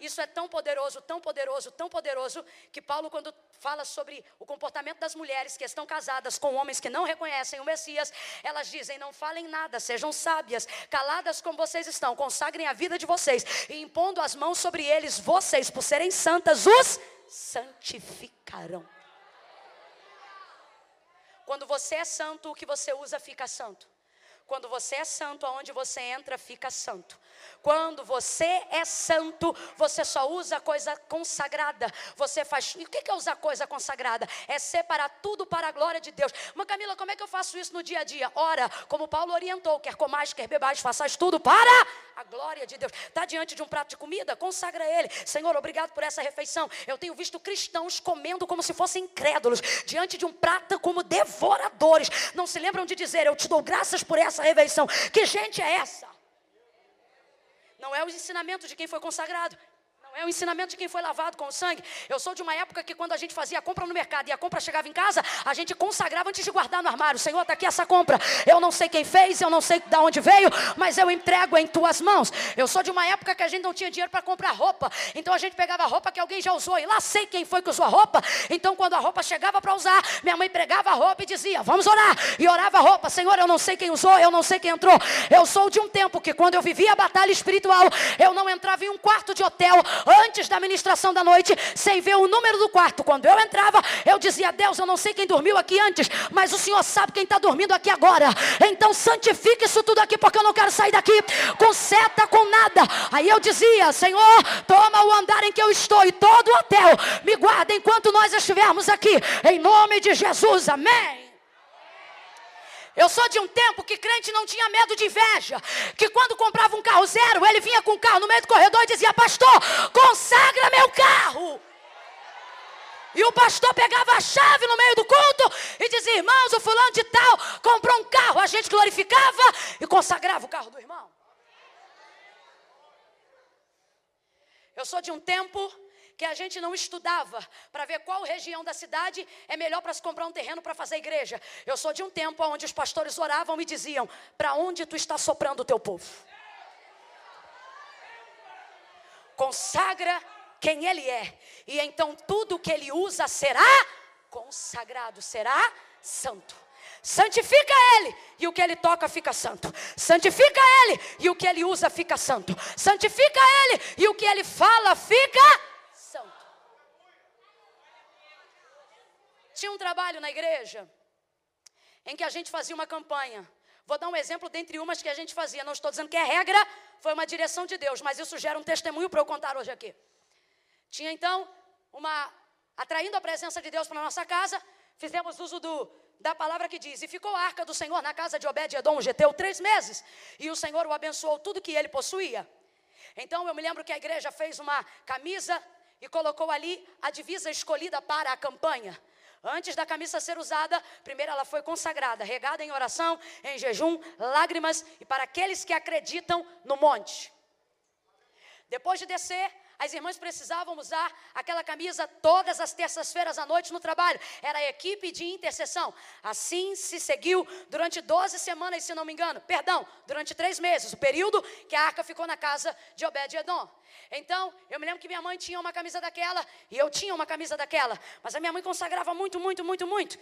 isso é tão poderoso, tão poderoso, tão poderoso, que Paulo, quando fala sobre o comportamento das mulheres que estão casadas com homens que não reconhecem o Messias, elas dizem: não falem nada, sejam sábias, caladas como vocês estão, consagrem a vida de vocês, e impondo as mãos sobre eles, vocês, por serem santas, os santificarão. Quando você é santo, o que você usa fica santo. Quando você é santo, aonde você entra, fica santo. Quando você é santo, você só usa coisa consagrada. Você faz. E o que é usar coisa consagrada? É separar tudo para a glória de Deus. Mas Camila, como é que eu faço isso no dia a dia? Ora, como Paulo orientou: quer comais, quer bebais, façais tudo para a glória de Deus. Está diante de um prato de comida? Consagra ele. Senhor, obrigado por essa refeição. Eu tenho visto cristãos comendo como se fossem incrédulos, diante de um prato como devoradores. Não se lembram de dizer: Eu te dou graças por essa refeição. Que gente é essa? Não é o ensinamento de quem foi consagrado. É o ensinamento de quem foi lavado com o sangue. Eu sou de uma época que quando a gente fazia a compra no mercado e a compra chegava em casa, a gente consagrava antes de guardar no armário. Senhor, está aqui essa compra. Eu não sei quem fez, eu não sei de onde veio, mas eu entrego em tuas mãos. Eu sou de uma época que a gente não tinha dinheiro para comprar roupa. Então a gente pegava a roupa que alguém já usou e lá sei quem foi que usou a roupa. Então quando a roupa chegava para usar, minha mãe pregava a roupa e dizia: Vamos orar. E orava a roupa. Senhor, eu não sei quem usou, eu não sei quem entrou. Eu sou de um tempo que quando eu vivia a batalha espiritual, eu não entrava em um quarto de hotel antes da ministração da noite sem ver o número do quarto. Quando eu entrava, eu dizia: Deus, eu não sei quem dormiu aqui antes, mas o Senhor sabe quem está dormindo aqui agora. Então santifique isso tudo aqui, porque eu não quero sair daqui com seta, com nada. Aí eu dizia: Senhor, toma o andar em que eu estou e todo o hotel me guarda enquanto nós estivermos aqui. Em nome de Jesus, amém. Eu sou de um tempo que crente não tinha medo de inveja. Que quando comprava um carro zero, ele vinha com o carro no meio do corredor e dizia: Pastor, consagra meu carro. E o pastor pegava a chave no meio do culto e dizia: Irmãos, o fulano de tal comprou um carro. A gente glorificava e consagrava o carro do irmão. Eu sou de um tempo que a gente não estudava para ver qual região da cidade é melhor para se comprar um terreno para fazer igreja. Eu sou de um tempo onde os pastores oravam e diziam: Para onde tu está soprando o teu povo? Consagra quem ele é, e então tudo que ele usa será consagrado, será santo. Santifica ele, e o que ele toca fica santo. Santifica ele e o que ele usa fica santo. Santifica ele e o que ele fala fica santo. Tinha um trabalho na igreja em que a gente fazia uma campanha. Vou dar um exemplo dentre umas que a gente fazia. Não estou dizendo que é regra, foi uma direção de Deus, mas isso gera um testemunho para eu contar hoje aqui. Tinha então uma atraindo a presença de Deus para nossa casa, fizemos uso do, da palavra que diz: E ficou a arca do Senhor na casa de Obed-Edom, Geteu, três meses, e o Senhor o abençoou tudo que ele possuía. Então eu me lembro que a igreja fez uma camisa e colocou ali a divisa escolhida para a campanha. Antes da camisa ser usada, primeiro ela foi consagrada, regada em oração, em jejum, lágrimas e para aqueles que acreditam no monte. Depois de descer, as irmãs precisavam usar aquela camisa todas as terças-feiras à noite no trabalho. Era a equipe de intercessão. Assim se seguiu durante 12 semanas, se não me engano. Perdão, durante três meses, o período que a arca ficou na casa de Obed-Edom. Então, eu me lembro que minha mãe tinha uma camisa daquela e eu tinha uma camisa daquela. Mas a minha mãe consagrava muito, muito, muito, muito.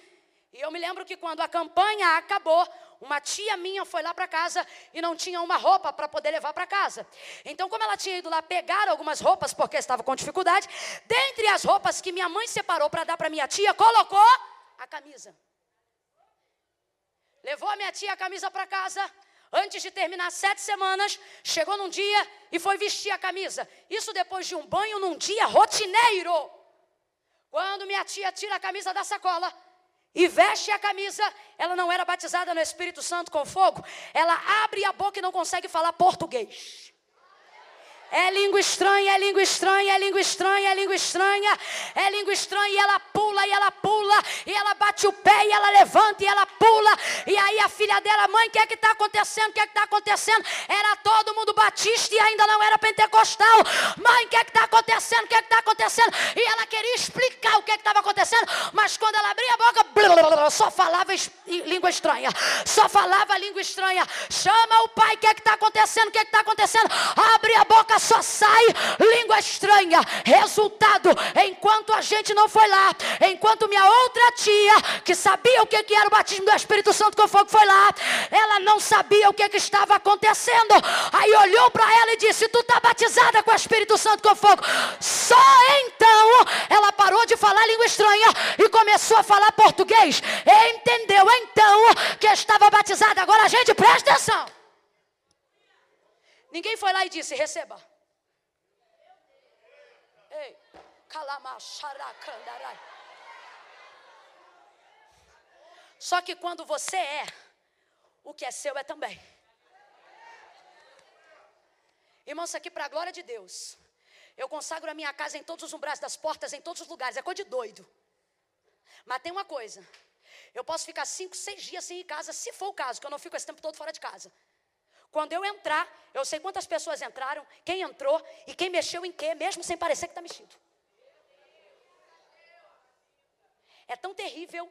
E eu me lembro que quando a campanha acabou, uma tia minha foi lá para casa e não tinha uma roupa para poder levar para casa. Então, como ela tinha ido lá pegar algumas roupas porque estava com dificuldade, dentre as roupas que minha mãe separou para dar para minha tia, colocou a camisa. Levou a minha tia a camisa para casa. Antes de terminar sete semanas, chegou num dia e foi vestir a camisa. Isso depois de um banho num dia rotineiro. Quando minha tia tira a camisa da sacola, e veste a camisa, ela não era batizada no Espírito Santo com fogo, ela abre a boca e não consegue falar português. É língua estranha, é língua estranha, é língua estranha, é língua estranha, é língua estranha, e ela pula, e ela pula, e ela bate o pé, e ela levanta, e ela pula, e aí a filha dela, mãe, o que é que está acontecendo? O que é que está acontecendo? Era todo mundo batista e ainda não era pentecostal. Mãe, o que é que está acontecendo? O que é que está acontecendo? E ela queria explicar o que é que estava acontecendo, mas quando ela abria a boca, blá, blá, blá, só falava língua estranha, só falava língua estranha. Chama o pai, o que é que está acontecendo? O que é que está acontecendo? Abre a boca só sai língua estranha. Resultado, enquanto a gente não foi lá, enquanto minha outra tia, que sabia o que, era o batismo do Espírito Santo com fogo, foi lá, ela não sabia o que, que estava acontecendo. Aí olhou para ela e disse: Tu está batizada com o Espírito Santo com fogo. Só então ela parou de falar língua estranha e começou a falar português. Entendeu então que estava batizada. Agora a gente presta atenção. Ninguém foi lá e disse: receba. Ei, Só que quando você é, o que é seu é também. Irmãos, aqui para a glória de Deus. Eu consagro a minha casa em todos os umbrais das portas, em todos os lugares. É coisa de doido. Mas tem uma coisa. Eu posso ficar cinco, seis dias sem ir em casa, se for o caso, que eu não fico esse tempo todo fora de casa. Quando eu entrar, eu sei quantas pessoas entraram, quem entrou e quem mexeu em quê, mesmo sem parecer que está mexido. É tão terrível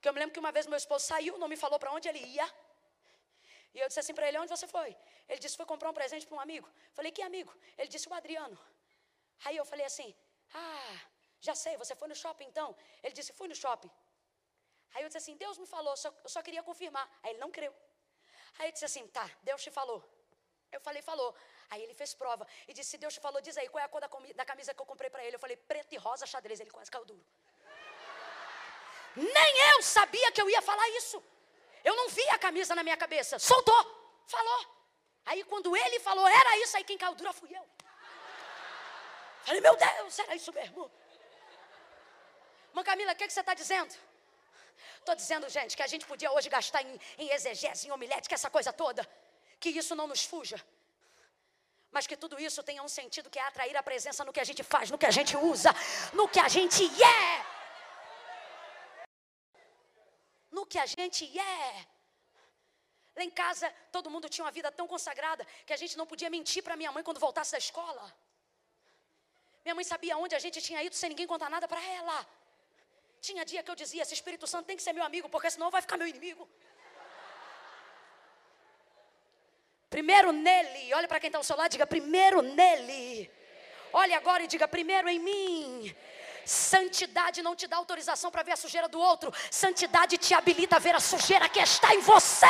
que eu me lembro que uma vez meu esposo saiu, não me falou para onde ele ia. E eu disse assim para ele: Onde você foi? Ele disse: Foi comprar um presente para um amigo. Falei: Que amigo? Ele disse: O Adriano. Aí eu falei assim: Ah, já sei, você foi no shopping então? Ele disse: Fui no shopping. Aí eu disse assim: Deus me falou, eu só queria confirmar. Aí ele não creu. Aí ele disse assim: tá, Deus te falou. Eu falei, falou. Aí ele fez prova e disse: se Deus te falou, diz aí qual é a cor da, da camisa que eu comprei para ele. Eu falei: preto e rosa xadrez. Ele quase caiu duro. Nem eu sabia que eu ia falar isso. Eu não vi a camisa na minha cabeça. Soltou, falou. Aí quando ele falou, era isso, aí quem caiu duro fui eu. Falei, meu Deus, era isso mesmo. Mãe Camila, o que, que você está dizendo? Estou dizendo, gente, que a gente podia hoje gastar em, em exegese, em essa coisa toda. Que isso não nos fuja. Mas que tudo isso tenha um sentido que é atrair a presença no que a gente faz, no que a gente usa, no que a gente é. Que a gente é. Lá em casa, todo mundo tinha uma vida tão consagrada que a gente não podia mentir para minha mãe quando voltasse da escola. Minha mãe sabia onde a gente tinha ido sem ninguém contar nada para ela. Tinha dia que eu dizia: esse Espírito Santo tem que ser meu amigo, porque senão vai ficar meu inimigo. Primeiro nele, olha para quem está ao seu lado, diga primeiro nele. Olhe agora e diga primeiro em mim. Santidade não te dá autorização para ver a sujeira do outro. Santidade te habilita a ver a sujeira que está em você.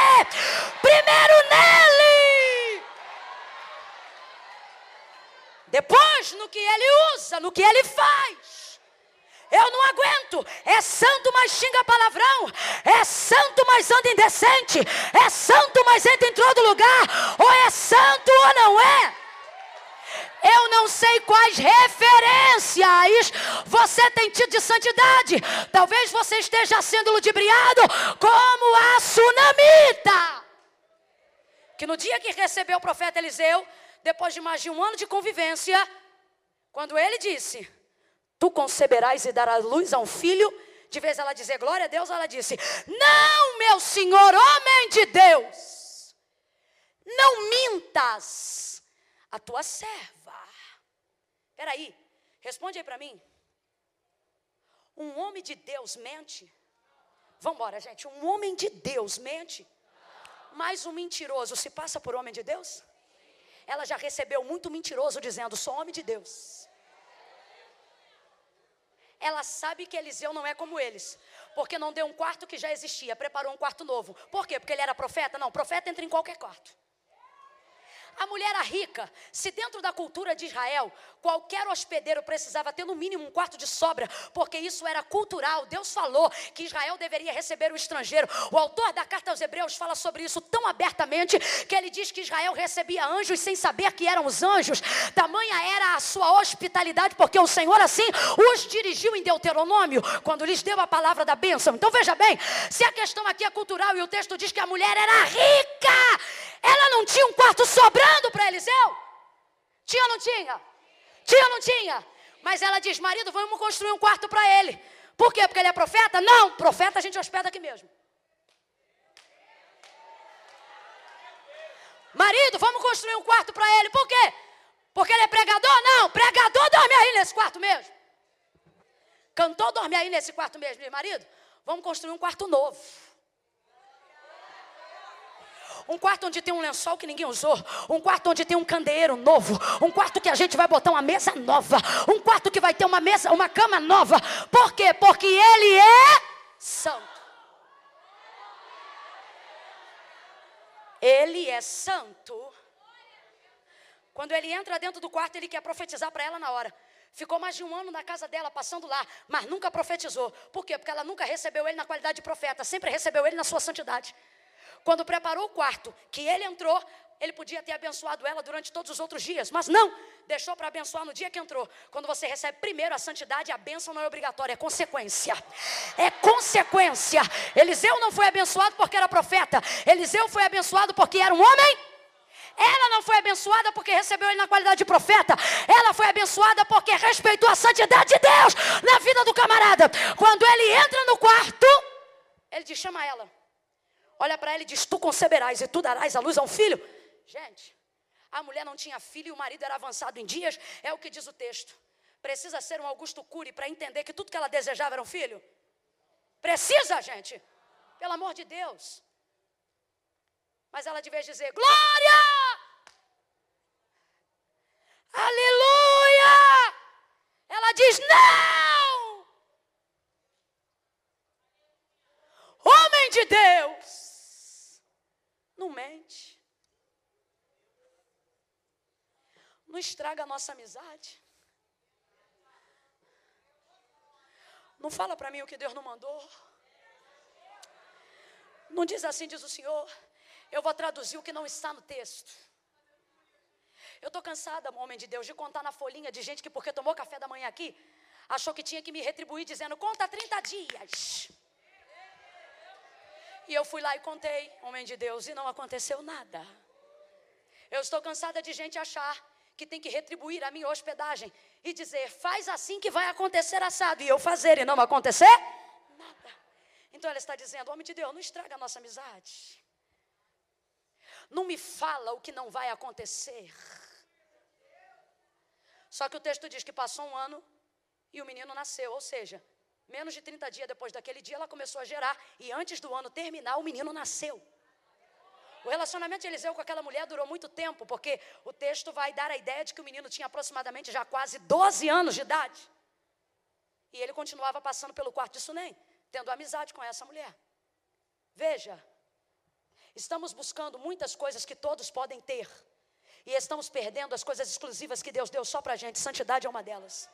Primeiro nele. Depois no que ele usa, no que ele faz. Eu não aguento. É santo, mas xinga palavrão. É santo, mas anda indecente. É santo, mas entra em todo lugar. Ou é santo ou não é. Eu não sei quais referências você tem tido de santidade. Talvez você esteja sendo ludibriado como a sunamita. Que no dia que recebeu o profeta Eliseu, depois de mais de um ano de convivência, quando ele disse: Tu conceberás e darás luz a um filho. De vez ela dizer glória a Deus, ela disse: Não, meu senhor, homem de Deus, não mintas a tua serva. Peraí, responde aí para mim. Um homem de Deus mente? Vamos embora, gente. Um homem de Deus mente? Mas um mentiroso se passa por homem de Deus? Ela já recebeu muito mentiroso dizendo: Sou homem de Deus ela sabe que Eliseu não é como eles. Porque não deu um quarto que já existia, preparou um quarto novo. Por quê? Porque ele era profeta? Não, profeta entra em qualquer quarto. A mulher era rica. Se dentro da cultura de Israel, qualquer hospedeiro precisava ter no mínimo um quarto de sobra, porque isso era cultural. Deus falou que Israel deveria receber o estrangeiro. O autor da carta aos Hebreus fala sobre isso tão abertamente que ele diz que Israel recebia anjos sem saber que eram os anjos. Tamanha era a sua hospitalidade, porque o Senhor assim os dirigiu em Deuteronômio quando lhes deu a palavra da bênção. Então veja bem, se a questão aqui é cultural e o texto diz que a mulher era rica, ela não tinha um quarto sobrando para Eliseu? Tinha ou não tinha? Tinha ou não tinha? Mas ela diz: marido, vamos construir um quarto para ele. Por quê? Porque ele é profeta? Não, profeta a gente hospeda aqui mesmo. Marido, vamos construir um quarto para ele. Por quê? Porque ele é pregador? Não, pregador dorme aí nesse quarto mesmo. Cantor dorme aí nesse quarto mesmo, meu marido. Vamos construir um quarto novo. Um quarto onde tem um lençol que ninguém usou. Um quarto onde tem um candeeiro novo. Um quarto que a gente vai botar uma mesa nova. Um quarto que vai ter uma mesa, uma cama nova. Por quê? Porque ele é santo. Ele é santo. Quando ele entra dentro do quarto, ele quer profetizar para ela na hora. Ficou mais de um ano na casa dela, passando lá, mas nunca profetizou. Por quê? Porque ela nunca recebeu ele na qualidade de profeta, sempre recebeu ele na sua santidade. Quando preparou o quarto, que ele entrou, ele podia ter abençoado ela durante todos os outros dias, mas não, deixou para abençoar no dia que entrou. Quando você recebe primeiro a santidade, a bênção não é obrigatória, é consequência. É consequência. Eliseu não foi abençoado porque era profeta, Eliseu foi abençoado porque era um homem. Ela não foi abençoada porque recebeu ele na qualidade de profeta. Ela foi abençoada porque respeitou a santidade de Deus na vida do camarada. Quando ele entra no quarto, ele diz: chama ela olha para ela e diz: Tu conceberás e tu darás a luz a um filho. Gente, a mulher não tinha filho e o marido era avançado em dias, é o que diz o texto. Precisa ser um Augusto Cury para entender que tudo que ela desejava era um filho? Precisa, gente, pelo amor de Deus. Mas ela devia dizer: Glória! Aleluia! Ela diz: Não! Homem de Deus! Não mente. Não estraga a nossa amizade. Não fala para mim o que Deus não mandou. Não diz assim, diz o Senhor. Eu vou traduzir o que não está no texto. Eu estou cansada, homem de Deus, de contar na folhinha de gente que, porque tomou café da manhã aqui, achou que tinha que me retribuir dizendo: conta 30 dias. E eu fui lá e contei, homem de Deus, e não aconteceu nada. Eu estou cansada de gente achar que tem que retribuir a minha hospedagem e dizer, faz assim que vai acontecer assado, e eu fazer e não acontecer nada. Então ela está dizendo, homem de Deus, não estraga a nossa amizade. Não me fala o que não vai acontecer. Só que o texto diz que passou um ano e o menino nasceu, ou seja, Menos de 30 dias depois daquele dia, ela começou a gerar. E antes do ano terminar, o menino nasceu. O relacionamento de Eliseu com aquela mulher durou muito tempo, porque o texto vai dar a ideia de que o menino tinha aproximadamente já quase 12 anos de idade. E ele continuava passando pelo quarto de Sunem, tendo amizade com essa mulher. Veja, estamos buscando muitas coisas que todos podem ter. E estamos perdendo as coisas exclusivas que Deus deu só para a gente. Santidade é uma delas.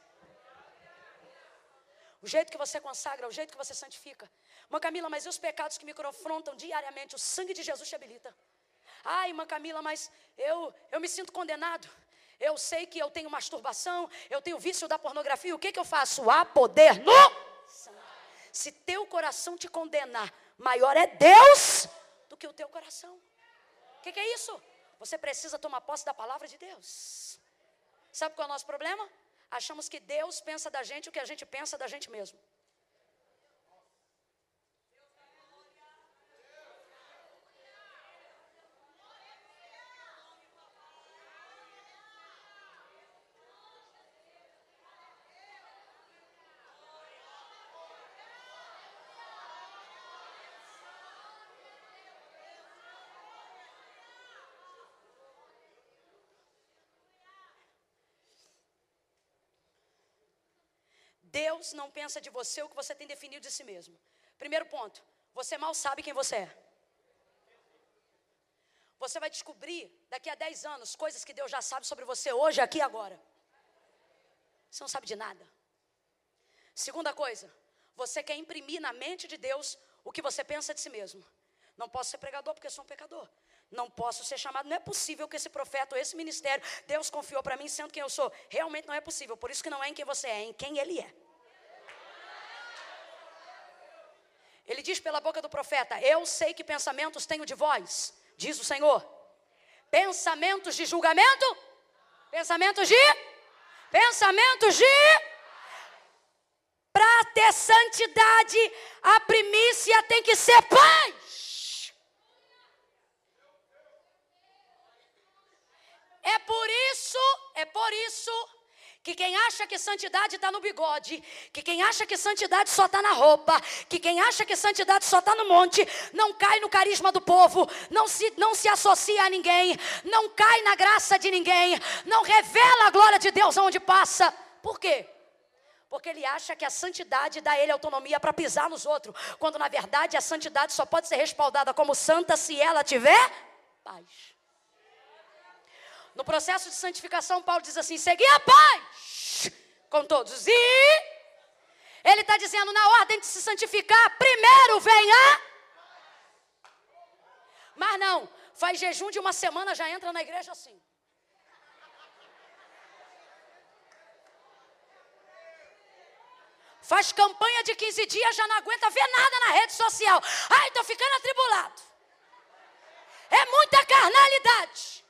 O jeito que você consagra, o jeito que você santifica. Mãe Camila, mas e os pecados que me confrontam diariamente? O sangue de Jesus te habilita. Ai, irmã Camila, mas eu, eu me sinto condenado. Eu sei que eu tenho masturbação, eu tenho vício da pornografia. O que, que eu faço? Há poder no Se teu coração te condenar, maior é Deus do que o teu coração. O que, que é isso? Você precisa tomar posse da palavra de Deus. Sabe qual é o nosso problema? Achamos que Deus pensa da gente o que a gente pensa da gente mesmo. Deus não pensa de você o que você tem definido de si mesmo. Primeiro ponto, você mal sabe quem você é. Você vai descobrir daqui a 10 anos coisas que Deus já sabe sobre você hoje, aqui e agora. Você não sabe de nada. Segunda coisa, você quer imprimir na mente de Deus o que você pensa de si mesmo. Não posso ser pregador porque sou um pecador. Não posso ser chamado. Não é possível que esse profeta ou esse ministério Deus confiou para mim sendo quem eu sou. Realmente não é possível. Por isso que não é em quem você é, é em quem Ele é. Ele diz pela boca do profeta: Eu sei que pensamentos tenho de vós, diz o Senhor. Pensamentos de julgamento? Pensamentos de? Pensamentos de? Para ter santidade, a primícia tem que ser paz. É por isso, é por isso que quem acha que santidade está no bigode, que quem acha que santidade só está na roupa, que quem acha que santidade só está no monte, não cai no carisma do povo, não se, não se associa a ninguém, não cai na graça de ninguém, não revela a glória de Deus aonde passa. Por quê? Porque ele acha que a santidade dá a ele autonomia para pisar nos outros, quando na verdade a santidade só pode ser respaldada como santa se ela tiver paz. No processo de santificação, Paulo diz assim: segui a paz com todos. E ele está dizendo, na ordem de se santificar, primeiro venha. Mas não, faz jejum de uma semana, já entra na igreja assim. Faz campanha de 15 dias, já não aguenta ver nada na rede social. Ai, estou ficando atribulado. É muita carnalidade.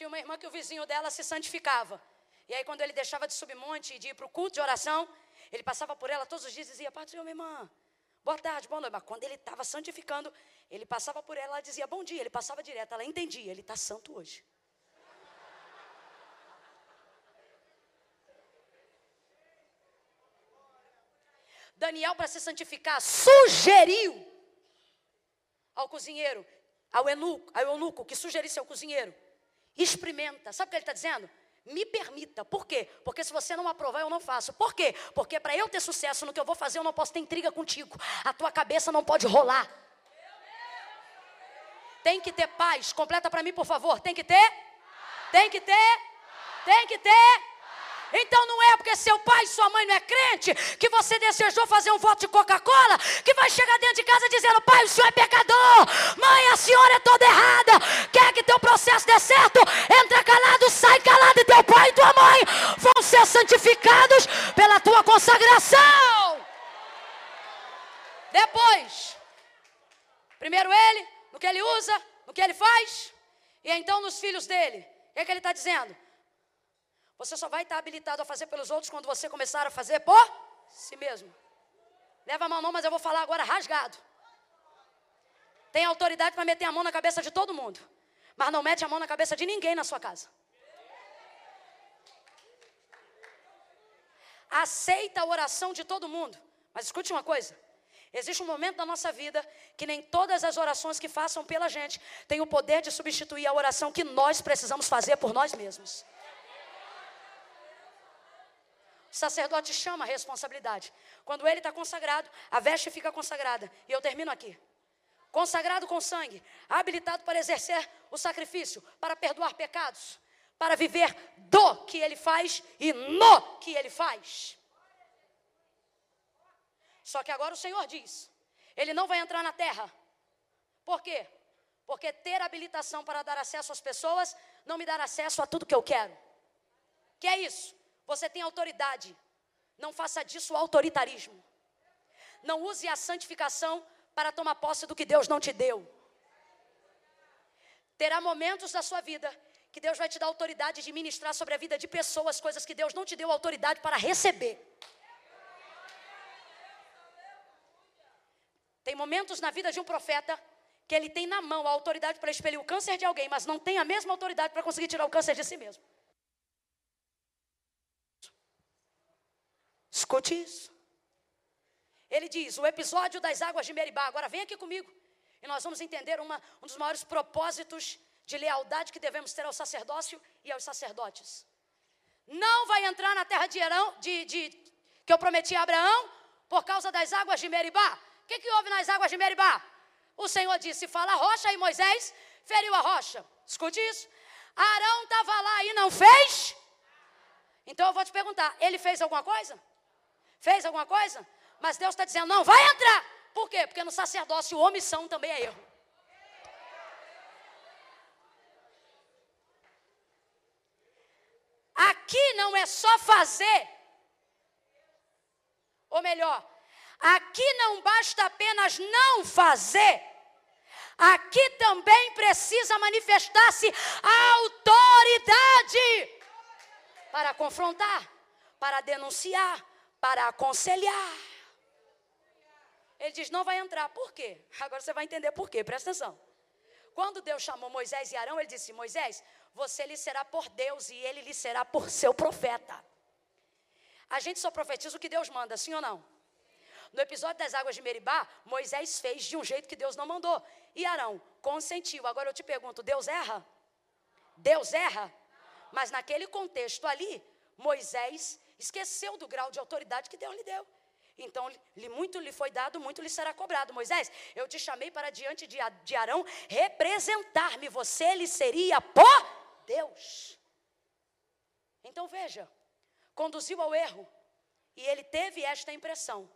Tinha uma irmã que o vizinho dela se santificava. E aí, quando ele deixava de subir monte e de ir para o culto de oração, ele passava por ela todos os dias e dizia: Pai do Senhor, minha irmã, boa tarde, boa noite. Mas quando ele estava santificando, ele passava por ela e dizia: Bom dia. Ele passava direto. Ela entendia: Ele está santo hoje. Daniel, para se santificar, sugeriu ao cozinheiro, ao eunuco, ao eunuco que sugerisse ao cozinheiro Experimenta. Sabe o que ele está dizendo? Me permita. Por quê? Porque se você não aprovar, eu não faço. Por quê? Porque para eu ter sucesso no que eu vou fazer, eu não posso ter intriga contigo. A tua cabeça não pode rolar. Tem que ter paz. Completa para mim, por favor. Tem que ter? Tem que ter? Tem que ter? Então não é porque seu pai e sua mãe não é crente que você desejou fazer um voto de Coca-Cola que vai chegar dentro de casa dizendo: Pai, o senhor é pecador, mãe, a senhora é toda errada. Quer que teu processo dê certo? Entra calado, sai calado, e teu pai e tua mãe vão ser santificados pela tua consagração. Depois, primeiro ele, no que ele usa, no que ele faz, e então nos filhos dele. O que, é que ele está dizendo? Você só vai estar habilitado a fazer pelos outros quando você começar a fazer por si mesmo. Leva a mão não, mas eu vou falar agora rasgado. Tem autoridade para meter a mão na cabeça de todo mundo. Mas não mete a mão na cabeça de ninguém na sua casa. Aceita a oração de todo mundo. Mas escute uma coisa. Existe um momento na nossa vida que nem todas as orações que façam pela gente têm o poder de substituir a oração que nós precisamos fazer por nós mesmos. O sacerdote chama a responsabilidade. Quando ele está consagrado, a veste fica consagrada. E eu termino aqui. Consagrado com sangue, habilitado para exercer o sacrifício, para perdoar pecados, para viver do que ele faz e no que ele faz. Só que agora o Senhor diz: ele não vai entrar na terra. Por quê? Porque ter habilitação para dar acesso às pessoas não me dá acesso a tudo que eu quero. Que é isso? Você tem autoridade. Não faça disso autoritarismo. Não use a santificação para tomar posse do que Deus não te deu. Terá momentos da sua vida que Deus vai te dar autoridade de ministrar sobre a vida de pessoas, coisas que Deus não te deu autoridade para receber. Tem momentos na vida de um profeta que ele tem na mão a autoridade para expelir o câncer de alguém, mas não tem a mesma autoridade para conseguir tirar o câncer de si mesmo. Escute isso. Ele diz: o episódio das águas de Meribá. Agora vem aqui comigo. E nós vamos entender uma, um dos maiores propósitos de lealdade que devemos ter ao sacerdócio e aos sacerdotes. Não vai entrar na terra de Arão, de, de, que eu prometi a Abraão, por causa das águas de Meribá. O que, que houve nas águas de Meribá? O Senhor disse: fala a rocha, e Moisés feriu a rocha. Escute isso. Arão estava lá e não fez? Então eu vou te perguntar: ele fez alguma coisa? Fez alguma coisa? Mas Deus está dizendo: não, vai entrar. Por quê? Porque no sacerdócio omissão também é erro. Aqui não é só fazer. Ou melhor, aqui não basta apenas não fazer. Aqui também precisa manifestar-se a autoridade para confrontar, para denunciar, para aconselhar. Ele diz: não vai entrar. Por quê? Agora você vai entender por quê, presta atenção. Quando Deus chamou Moisés e Arão, ele disse: Moisés, você lhe será por Deus e ele lhe será por seu profeta. A gente só profetiza o que Deus manda, sim ou não? No episódio das águas de Meribá, Moisés fez de um jeito que Deus não mandou. E Arão consentiu. Agora eu te pergunto: Deus erra? Deus erra? Mas naquele contexto ali, Moisés esqueceu do grau de autoridade que Deus lhe deu. Então, lhe, muito lhe foi dado, muito lhe será cobrado. Moisés, eu te chamei para diante de, de Arão representar-me. Você lhe seria por Deus. Então veja, conduziu ao erro. E ele teve esta impressão.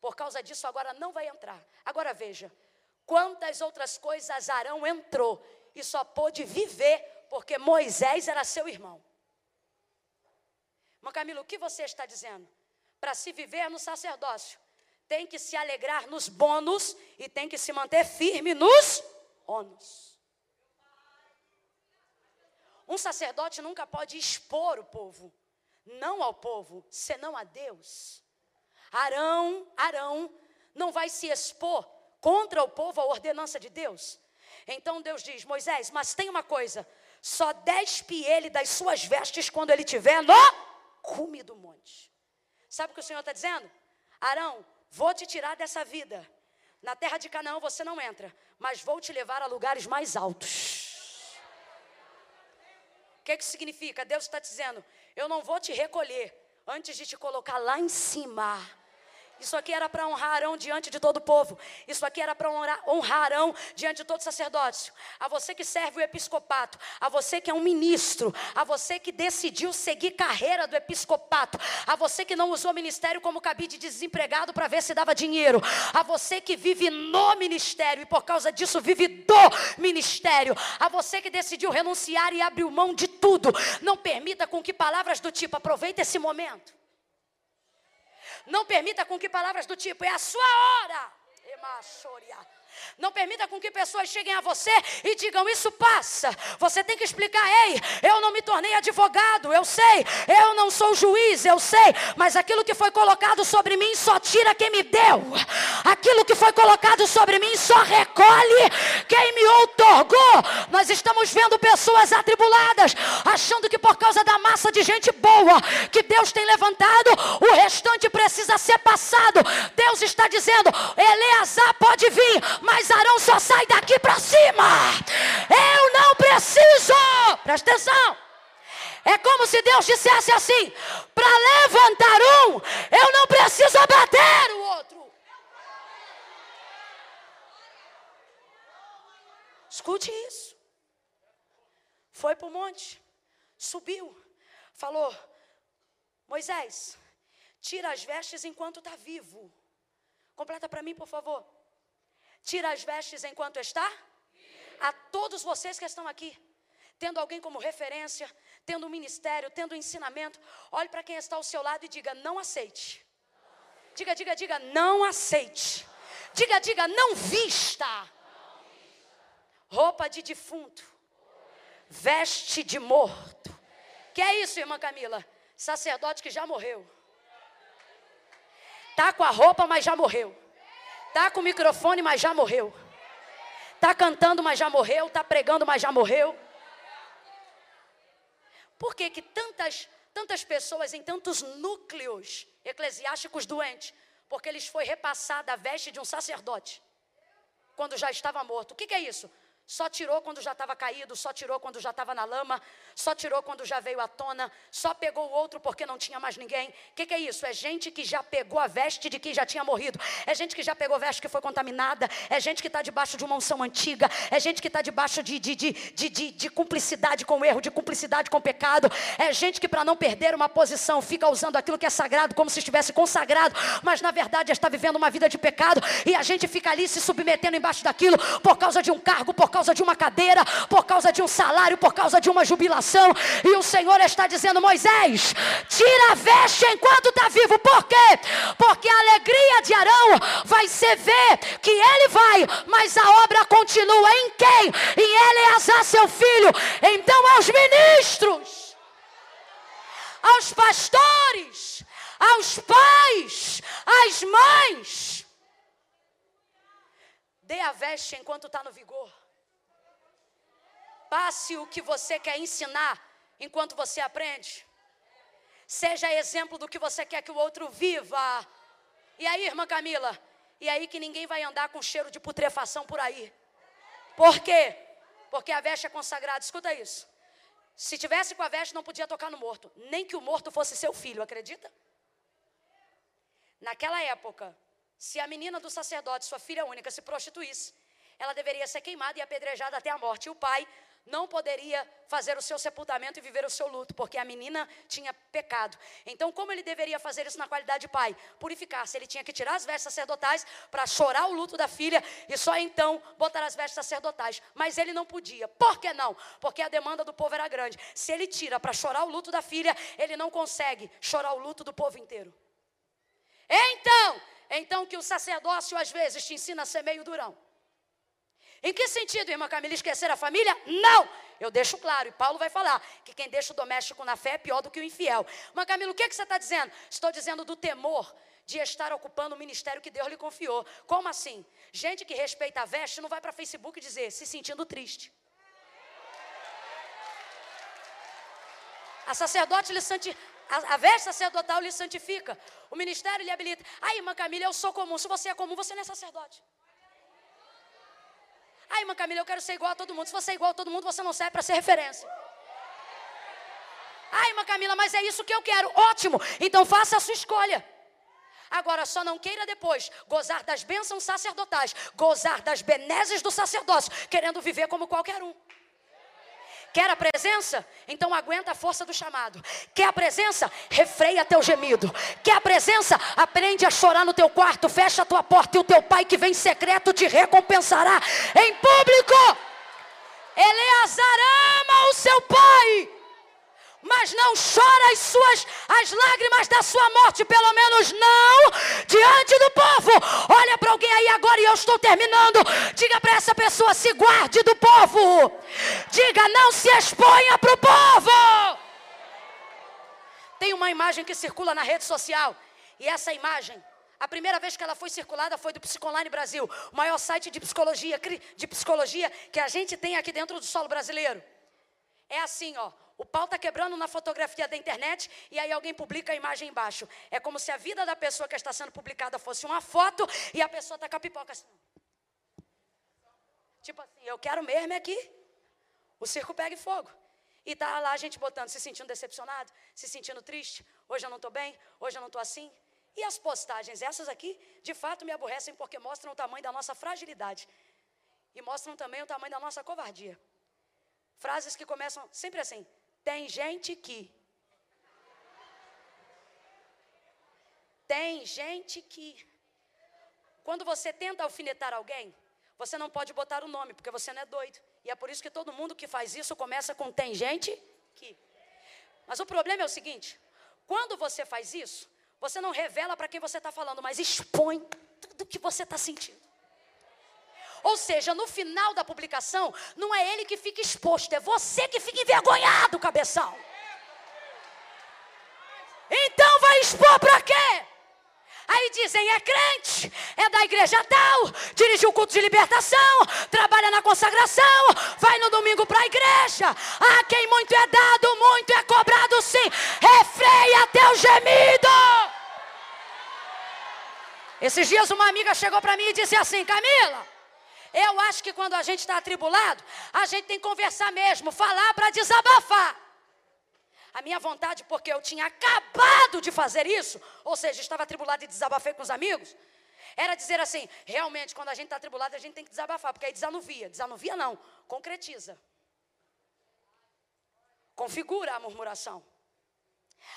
Por causa disso, agora não vai entrar. Agora veja, quantas outras coisas Arão entrou e só pôde viver porque Moisés era seu irmão. Mas Camilo, o que você está dizendo? Para se viver no sacerdócio, tem que se alegrar nos bônus e tem que se manter firme nos ônus. Um sacerdote nunca pode expor o povo, não ao povo, senão a Deus. Arão, Arão não vai se expor contra o povo a ordenança de Deus. Então Deus diz: Moisés, mas tem uma coisa, só despe ele das suas vestes quando ele estiver no cume do monte. Sabe o que o Senhor está dizendo? Arão, vou te tirar dessa vida. Na terra de Canaã você não entra, mas vou te levar a lugares mais altos. O que, que significa? Deus está dizendo: eu não vou te recolher antes de te colocar lá em cima isso aqui era para honrar Arão diante de todo o povo. Isso aqui era para honrar Arão diante de todo o sacerdócio. A você que serve o episcopato, a você que é um ministro, a você que decidiu seguir carreira do episcopato, a você que não usou ministério como cabide de desempregado para ver se dava dinheiro, a você que vive no ministério e por causa disso vive do ministério, a você que decidiu renunciar e abriu mão de tudo. Não permita com que palavras do tipo aproveite esse momento não permita com que palavras do tipo, é a sua hora. Não permita com que pessoas cheguem a você e digam: Isso passa. Você tem que explicar: Ei, eu não me tornei advogado, eu sei. Eu não sou juiz, eu sei. Mas aquilo que foi colocado sobre mim só tira quem me deu. Aquilo que foi colocado sobre mim só recolhe quem me outorgou. Nós estamos vendo pessoas atribuladas, achando que por causa da massa de gente boa que Deus tem levantado, o restante precisa ser passado. Deus está dizendo: Eleazar pode vir, mas Arão só sai daqui para cima. Eu não preciso. Presta atenção. É como se Deus dissesse assim: para levantar um, eu não preciso abater o outro. Escute isso. Foi para o monte, subiu, falou: Moisés, tira as vestes enquanto está vivo. Completa para mim, por favor. Tira as vestes enquanto está. A todos vocês que estão aqui, tendo alguém como referência, tendo um ministério, tendo um ensinamento, olhe para quem está ao seu lado e diga: não aceite. Diga, diga, diga, não aceite. Diga, diga, não vista. Roupa de defunto veste de morto. Que é isso, irmã Camila? Sacerdote que já morreu. Tá com a roupa, mas já morreu. Tá com o microfone, mas já morreu. Tá cantando, mas já morreu. Tá pregando, mas já morreu. Por que que tantas tantas pessoas em tantos núcleos eclesiásticos doentes? Porque lhes foi repassada a veste de um sacerdote quando já estava morto. O que, que é isso? Só tirou quando já estava caído, só tirou quando já estava na lama, só tirou quando já veio à tona, só pegou o outro porque não tinha mais ninguém. O que, que, é isso? É gente que já pegou a veste de quem já tinha morrido, é gente que já pegou a veste que foi contaminada, é gente que está debaixo de uma unção antiga, é gente que está debaixo de, de, de, de, de, de cumplicidade com o erro, de cumplicidade com o pecado, é gente que, para não perder uma posição, fica usando aquilo que é sagrado como se estivesse consagrado, mas na verdade está vivendo uma vida de pecado, e a gente fica ali se submetendo embaixo daquilo por causa de um cargo, por causa de uma cadeira, por causa de um salário, por causa de uma jubilação. E o Senhor está dizendo: Moisés, tira a veste enquanto está vivo. Por quê? Porque a alegria de Arão vai ser ver que ele vai, mas a obra continua em quem? Em Eleazar, seu filho. Então, aos ministros, aos pastores, aos pais, às mães. Dê a veste enquanto está no vigor. Passe o que você quer ensinar enquanto você aprende. Seja exemplo do que você quer que o outro viva. E aí, irmã Camila? E aí que ninguém vai andar com cheiro de putrefação por aí. Por quê? Porque a veste é consagrada. Escuta isso. Se tivesse com a veste, não podia tocar no morto. Nem que o morto fosse seu filho, acredita? Naquela época, se a menina do sacerdote, sua filha única, se prostituísse, ela deveria ser queimada e apedrejada até a morte. E o pai não poderia fazer o seu sepultamento e viver o seu luto, porque a menina tinha pecado. Então, como ele deveria fazer isso na qualidade de pai? Purificar-se. Ele tinha que tirar as vestes sacerdotais para chorar o luto da filha e só então botar as vestes sacerdotais. Mas ele não podia. Por que não? Porque a demanda do povo era grande. Se ele tira para chorar o luto da filha, ele não consegue chorar o luto do povo inteiro. Então, então que o sacerdócio às vezes te ensina a ser meio durão. Em que sentido, irmã Camila, esquecer a família? Não! Eu deixo claro, e Paulo vai falar que quem deixa o doméstico na fé é pior do que o infiel. Irmã Camila, o que, é que você está dizendo? Estou dizendo do temor de estar ocupando o ministério que Deus lhe confiou. Como assim? Gente que respeita a veste não vai para Facebook dizer, se sentindo triste. A sacerdote lhe santifica. A, a veste sacerdotal lhe santifica. O ministério lhe habilita. Aí, irmã Camila, eu sou comum. Se você é comum, você não é sacerdote. Ai, irmã Camila, eu quero ser igual a todo mundo. Se você é igual a todo mundo, você não serve para ser referência. Ai, irmã Camila, mas é isso que eu quero. Ótimo. Então faça a sua escolha. Agora, só não queira depois gozar das bênçãos sacerdotais, gozar das benesses do sacerdócio, querendo viver como qualquer um. Quer a presença? Então aguenta a força do chamado. Quer a presença? Refreia teu gemido. Quer a presença? Aprende a chorar no teu quarto, fecha a tua porta e o teu pai que vem secreto te recompensará em público. Eleazar ama o seu pai mas não chora as suas as lágrimas da sua morte, pelo menos não diante do povo. Olha para alguém aí agora e eu estou terminando. Diga para essa pessoa: se guarde do povo. Diga, não se exponha para o povo. Tem uma imagem que circula na rede social e essa imagem a primeira vez que ela foi circulada foi do Psicoline Brasil, o maior site de psicologia, de psicologia que a gente tem aqui dentro do solo brasileiro. É assim, ó. O pau está quebrando na fotografia da internet e aí alguém publica a imagem embaixo. É como se a vida da pessoa que está sendo publicada fosse uma foto e a pessoa está com a pipoca assim. Tipo assim, eu quero mesmo é que o circo pegue fogo. E tá lá a gente botando, se sentindo decepcionado, se sentindo triste. Hoje eu não estou bem, hoje eu não estou assim. E as postagens, essas aqui, de fato me aborrecem porque mostram o tamanho da nossa fragilidade. E mostram também o tamanho da nossa covardia. Frases que começam sempre assim: tem gente que. Tem gente que. Quando você tenta alfinetar alguém, você não pode botar o nome, porque você não é doido. E é por isso que todo mundo que faz isso começa com tem gente que. Mas o problema é o seguinte: quando você faz isso, você não revela para quem você está falando, mas expõe tudo que você está sentindo. Ou seja, no final da publicação, não é ele que fica exposto, é você que fica envergonhado, cabeção. Então vai expor para quê? Aí dizem, é crente, é da igreja tal, dirige o culto de libertação, trabalha na consagração, vai no domingo para a igreja. Ah, quem muito é dado, muito é cobrado sim. Refreia teu gemido. Esses dias uma amiga chegou para mim e disse assim, Camila, eu acho que quando a gente está atribulado, a gente tem que conversar mesmo, falar para desabafar. A minha vontade, porque eu tinha acabado de fazer isso, ou seja, estava atribulado e desabafei com os amigos, era dizer assim: realmente, quando a gente está atribulado, a gente tem que desabafar, porque aí desanuvia. Desanuvia não, concretiza. Configura a murmuração.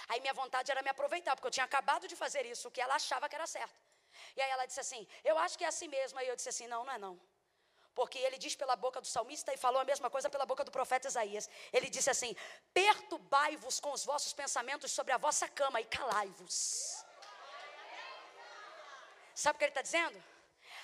Aí minha vontade era me aproveitar, porque eu tinha acabado de fazer isso, o que ela achava que era certo. E aí ela disse assim: Eu acho que é assim mesmo. Aí eu disse assim: Não, não é não. Porque ele diz pela boca do salmista e falou a mesma coisa pela boca do profeta Isaías. Ele disse assim: Perturbai-vos com os vossos pensamentos sobre a vossa cama e calai-vos. Sabe o que ele está dizendo?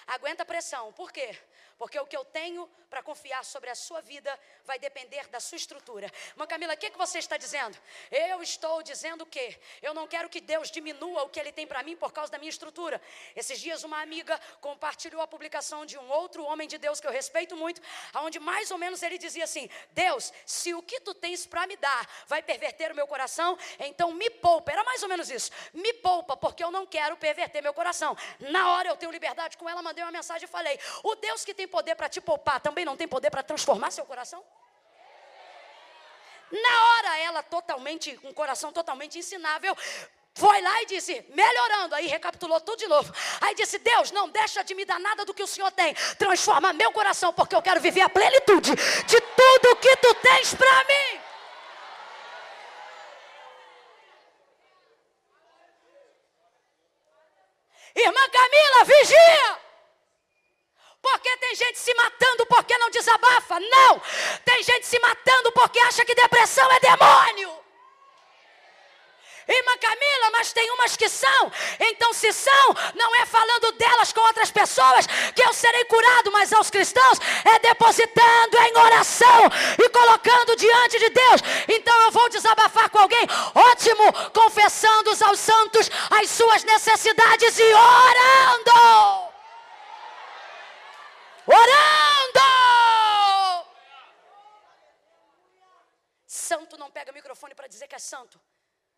Aguenta a pressão. Por quê? Porque o que eu tenho para confiar sobre a sua vida vai depender da sua estrutura. Irmã Camila, o que, que você está dizendo? Eu estou dizendo que eu não quero que Deus diminua o que Ele tem para mim por causa da minha estrutura. Esses dias, uma amiga compartilhou a publicação de um outro homem de Deus que eu respeito muito, onde mais ou menos ele dizia assim: Deus, se o que tu tens para me dar vai perverter o meu coração, então me poupa. Era mais ou menos isso. Me poupa, porque eu não quero perverter meu coração. Na hora eu tenho liberdade com ela, mandei uma mensagem e falei: O Deus que tem poder para te poupar também não tem poder para transformar seu coração? Na hora, ela totalmente, um coração totalmente ensinável, foi lá e disse, melhorando, aí recapitulou tudo de novo. Aí disse: Deus, não deixa de me dar nada do que o Senhor tem, transforma meu coração, porque eu quero viver a plenitude de tudo que tu tens para mim. Irmã Camila, vigia! Porque tem gente se matando porque não desabafa. Não! Tem gente se matando porque acha que depressão é demônio. Irmã Camila, mas tem umas que são. Então, se são, não é falando delas com outras pessoas que eu serei curado, mas aos cristãos é depositando em oração e colocando diante de Deus. Então, eu vou desabafar com alguém. Ótimo, confessando aos santos as suas necessidades e orando. Orando! Santo não pega microfone para dizer que é santo.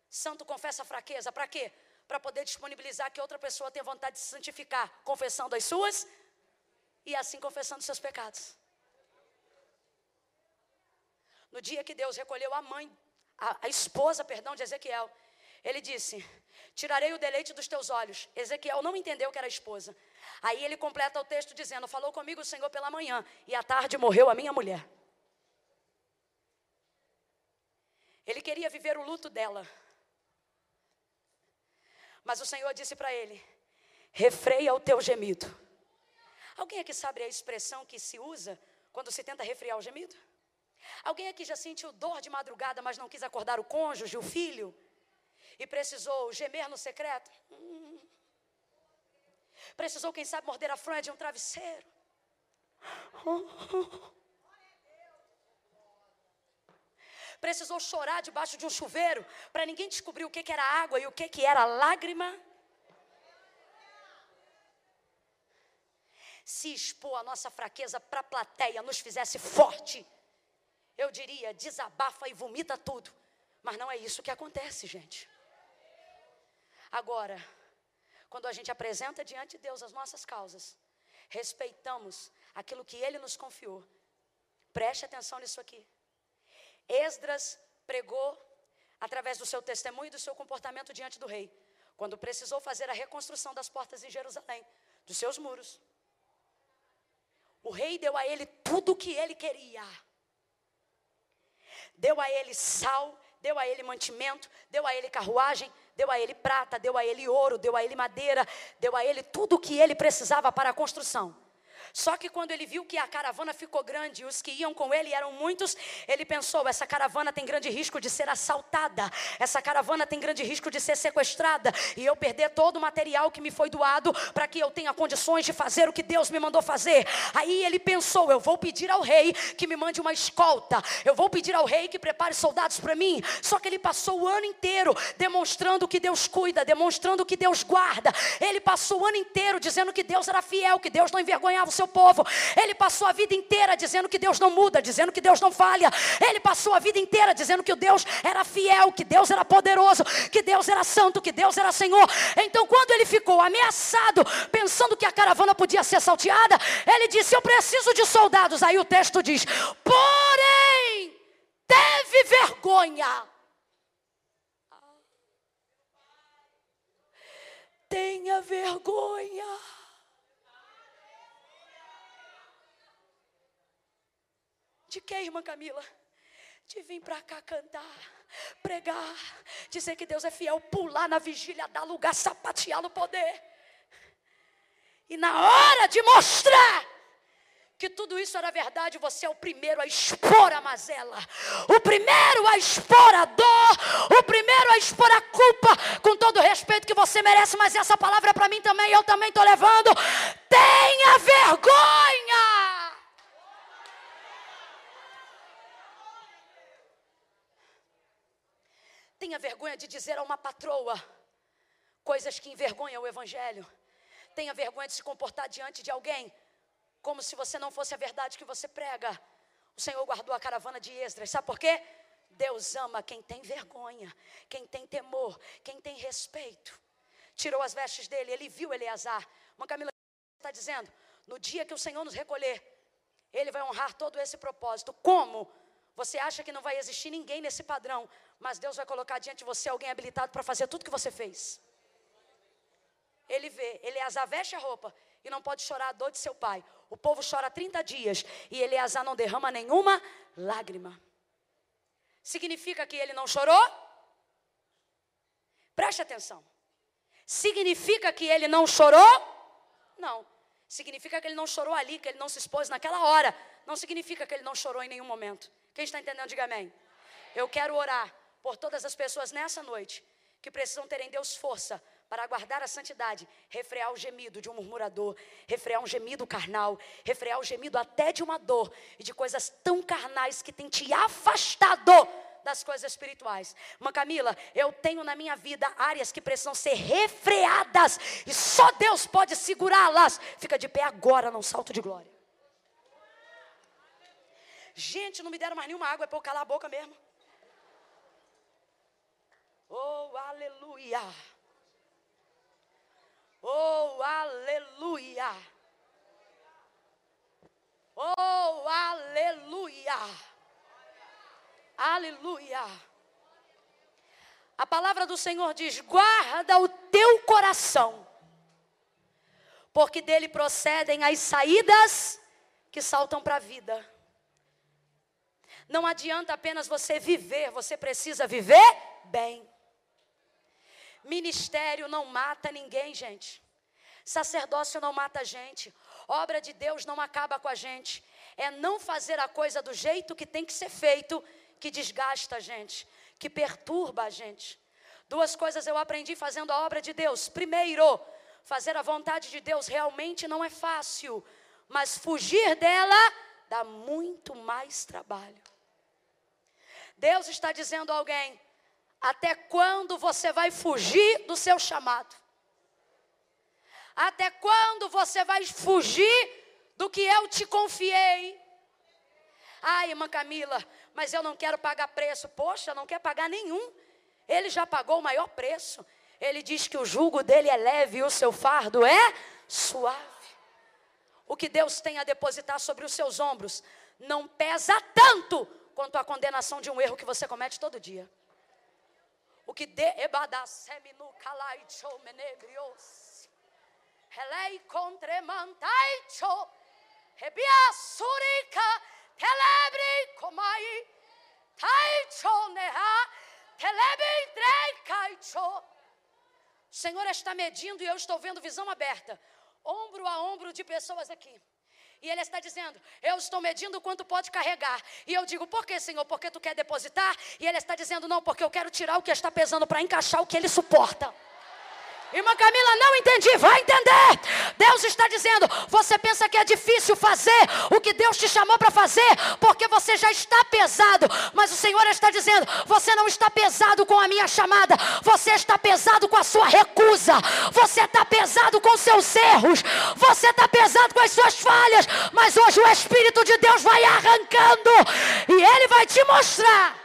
Santo confessa a fraqueza. Para quê? Para poder disponibilizar que outra pessoa tenha vontade de se santificar, confessando as suas e assim confessando seus pecados. No dia que Deus recolheu a mãe, a, a esposa, perdão, de Ezequiel, ele disse: Tirarei o deleite dos teus olhos. Ezequiel não entendeu que era esposa. Aí ele completa o texto dizendo: Falou comigo o Senhor pela manhã, e à tarde morreu a minha mulher. Ele queria viver o luto dela. Mas o Senhor disse para ele: refreia o teu gemido. Alguém aqui sabe a expressão que se usa quando se tenta refrear o gemido? Alguém aqui já sentiu dor de madrugada, mas não quis acordar o cônjuge, o filho? E precisou gemer no secreto? Precisou, quem sabe, morder a fronha de um travesseiro? Precisou chorar debaixo de um chuveiro para ninguém descobrir o que, que era água e o que, que era lágrima? se expor a nossa fraqueza para a plateia nos fizesse forte, eu diria, desabafa e vomita tudo. Mas não é isso que acontece, gente. Agora, quando a gente apresenta diante de Deus as nossas causas, respeitamos aquilo que Ele nos confiou. Preste atenção nisso aqui. Esdras pregou através do seu testemunho e do seu comportamento diante do rei, quando precisou fazer a reconstrução das portas em Jerusalém, dos seus muros. O rei deu a ele tudo o que ele queria. Deu a ele sal, deu a ele mantimento, deu a ele carruagem, deu a ele prata, deu a ele ouro, deu a ele madeira, deu a ele tudo o que ele precisava para a construção. Só que quando ele viu que a caravana ficou grande e os que iam com ele eram muitos, ele pensou: essa caravana tem grande risco de ser assaltada, essa caravana tem grande risco de ser sequestrada e eu perder todo o material que me foi doado para que eu tenha condições de fazer o que Deus me mandou fazer. Aí ele pensou: eu vou pedir ao rei que me mande uma escolta, eu vou pedir ao rei que prepare soldados para mim. Só que ele passou o ano inteiro demonstrando que Deus cuida, demonstrando que Deus guarda. Ele passou o ano inteiro dizendo que Deus era fiel, que Deus não envergonhava seu povo. Ele passou a vida inteira dizendo que Deus não muda, dizendo que Deus não falha. Ele passou a vida inteira dizendo que o Deus era fiel, que Deus era poderoso, que Deus era santo, que Deus era Senhor. Então, quando ele ficou ameaçado, pensando que a caravana podia ser salteada, ele disse: Eu preciso de soldados. Aí o texto diz: Porém, teve vergonha. Tenha vergonha. De que, irmã Camila? De vir para cá cantar, pregar, dizer que Deus é fiel, pular na vigília, dar lugar, sapatear no poder. E na hora de mostrar que tudo isso era verdade, você é o primeiro a expor a mazela, o primeiro a expor a dor, o primeiro a expor a culpa, com todo o respeito que você merece, mas essa palavra é para mim também, eu também estou levando. Tenha vergonha! Tenha vergonha de dizer a uma patroa coisas que envergonham o Evangelho. Tenha vergonha de se comportar diante de alguém como se você não fosse a verdade que você prega. O Senhor guardou a caravana de Esdras. Sabe por quê? Deus ama quem tem vergonha, quem tem temor, quem tem respeito. Tirou as vestes dele, ele viu Eleazar. Uma Camila está dizendo: no dia que o Senhor nos recolher, ele vai honrar todo esse propósito. Como? Você acha que não vai existir ninguém nesse padrão, mas Deus vai colocar diante de você alguém habilitado para fazer tudo que você fez. Ele vê, Eleazar veste a roupa e não pode chorar a dor de seu pai. O povo chora 30 dias e Eleazar não derrama nenhuma lágrima. Significa que ele não chorou? Preste atenção. Significa que ele não chorou? Não. Significa que ele não chorou ali, que ele não se expôs naquela hora. Não significa que ele não chorou em nenhum momento. Quem está entendendo, diga amém. Eu quero orar por todas as pessoas nessa noite que precisam ter em Deus força para guardar a santidade, refrear o gemido de um murmurador, refrear um gemido carnal, refrear o gemido até de uma dor e de coisas tão carnais que tem te afastado das coisas espirituais. Irmã Camila, eu tenho na minha vida áreas que precisam ser refreadas e só Deus pode segurá-las. Fica de pé agora num salto de glória. Gente, não me deram mais nenhuma água, é para eu calar a boca mesmo. Oh, aleluia. Oh, aleluia. Oh, aleluia. Aleluia. A palavra do Senhor diz: guarda o teu coração, porque dele procedem as saídas que saltam para a vida. Não adianta apenas você viver, você precisa viver bem. Ministério não mata ninguém, gente. Sacerdócio não mata a gente. Obra de Deus não acaba com a gente. É não fazer a coisa do jeito que tem que ser feito que desgasta a gente, que perturba a gente. Duas coisas eu aprendi fazendo a obra de Deus. Primeiro, fazer a vontade de Deus realmente não é fácil, mas fugir dela dá muito mais trabalho. Deus está dizendo a alguém: até quando você vai fugir do seu chamado? Até quando você vai fugir do que eu te confiei? Ai, irmã Camila, mas eu não quero pagar preço. Poxa, não quer pagar nenhum. Ele já pagou o maior preço. Ele diz que o jugo dele é leve e o seu fardo é suave. O que Deus tem a depositar sobre os seus ombros não pesa tanto quanto a condenação de um erro que você comete todo dia. Que de ebadaseminu kalaicho menebrios. Helei contremantaicho. Rebia surika telebre comai. Taicho neha telebre dreicacho. O Senhor está medindo e eu estou vendo visão aberta, ombro a ombro de pessoas aqui. E ele está dizendo: Eu estou medindo quanto pode carregar. E eu digo: Por que, Senhor? Porque tu quer depositar? E ele está dizendo: Não, porque eu quero tirar o que está pesando para encaixar o que ele suporta. Irmã Camila, não entendi, vai entender. Deus está dizendo: você pensa que é difícil fazer o que Deus te chamou para fazer, porque você já está pesado. Mas o Senhor está dizendo: você não está pesado com a minha chamada, você está pesado com a sua recusa, você está pesado com seus erros, você está pesado com as suas falhas. Mas hoje o Espírito de Deus vai arrancando e Ele vai te mostrar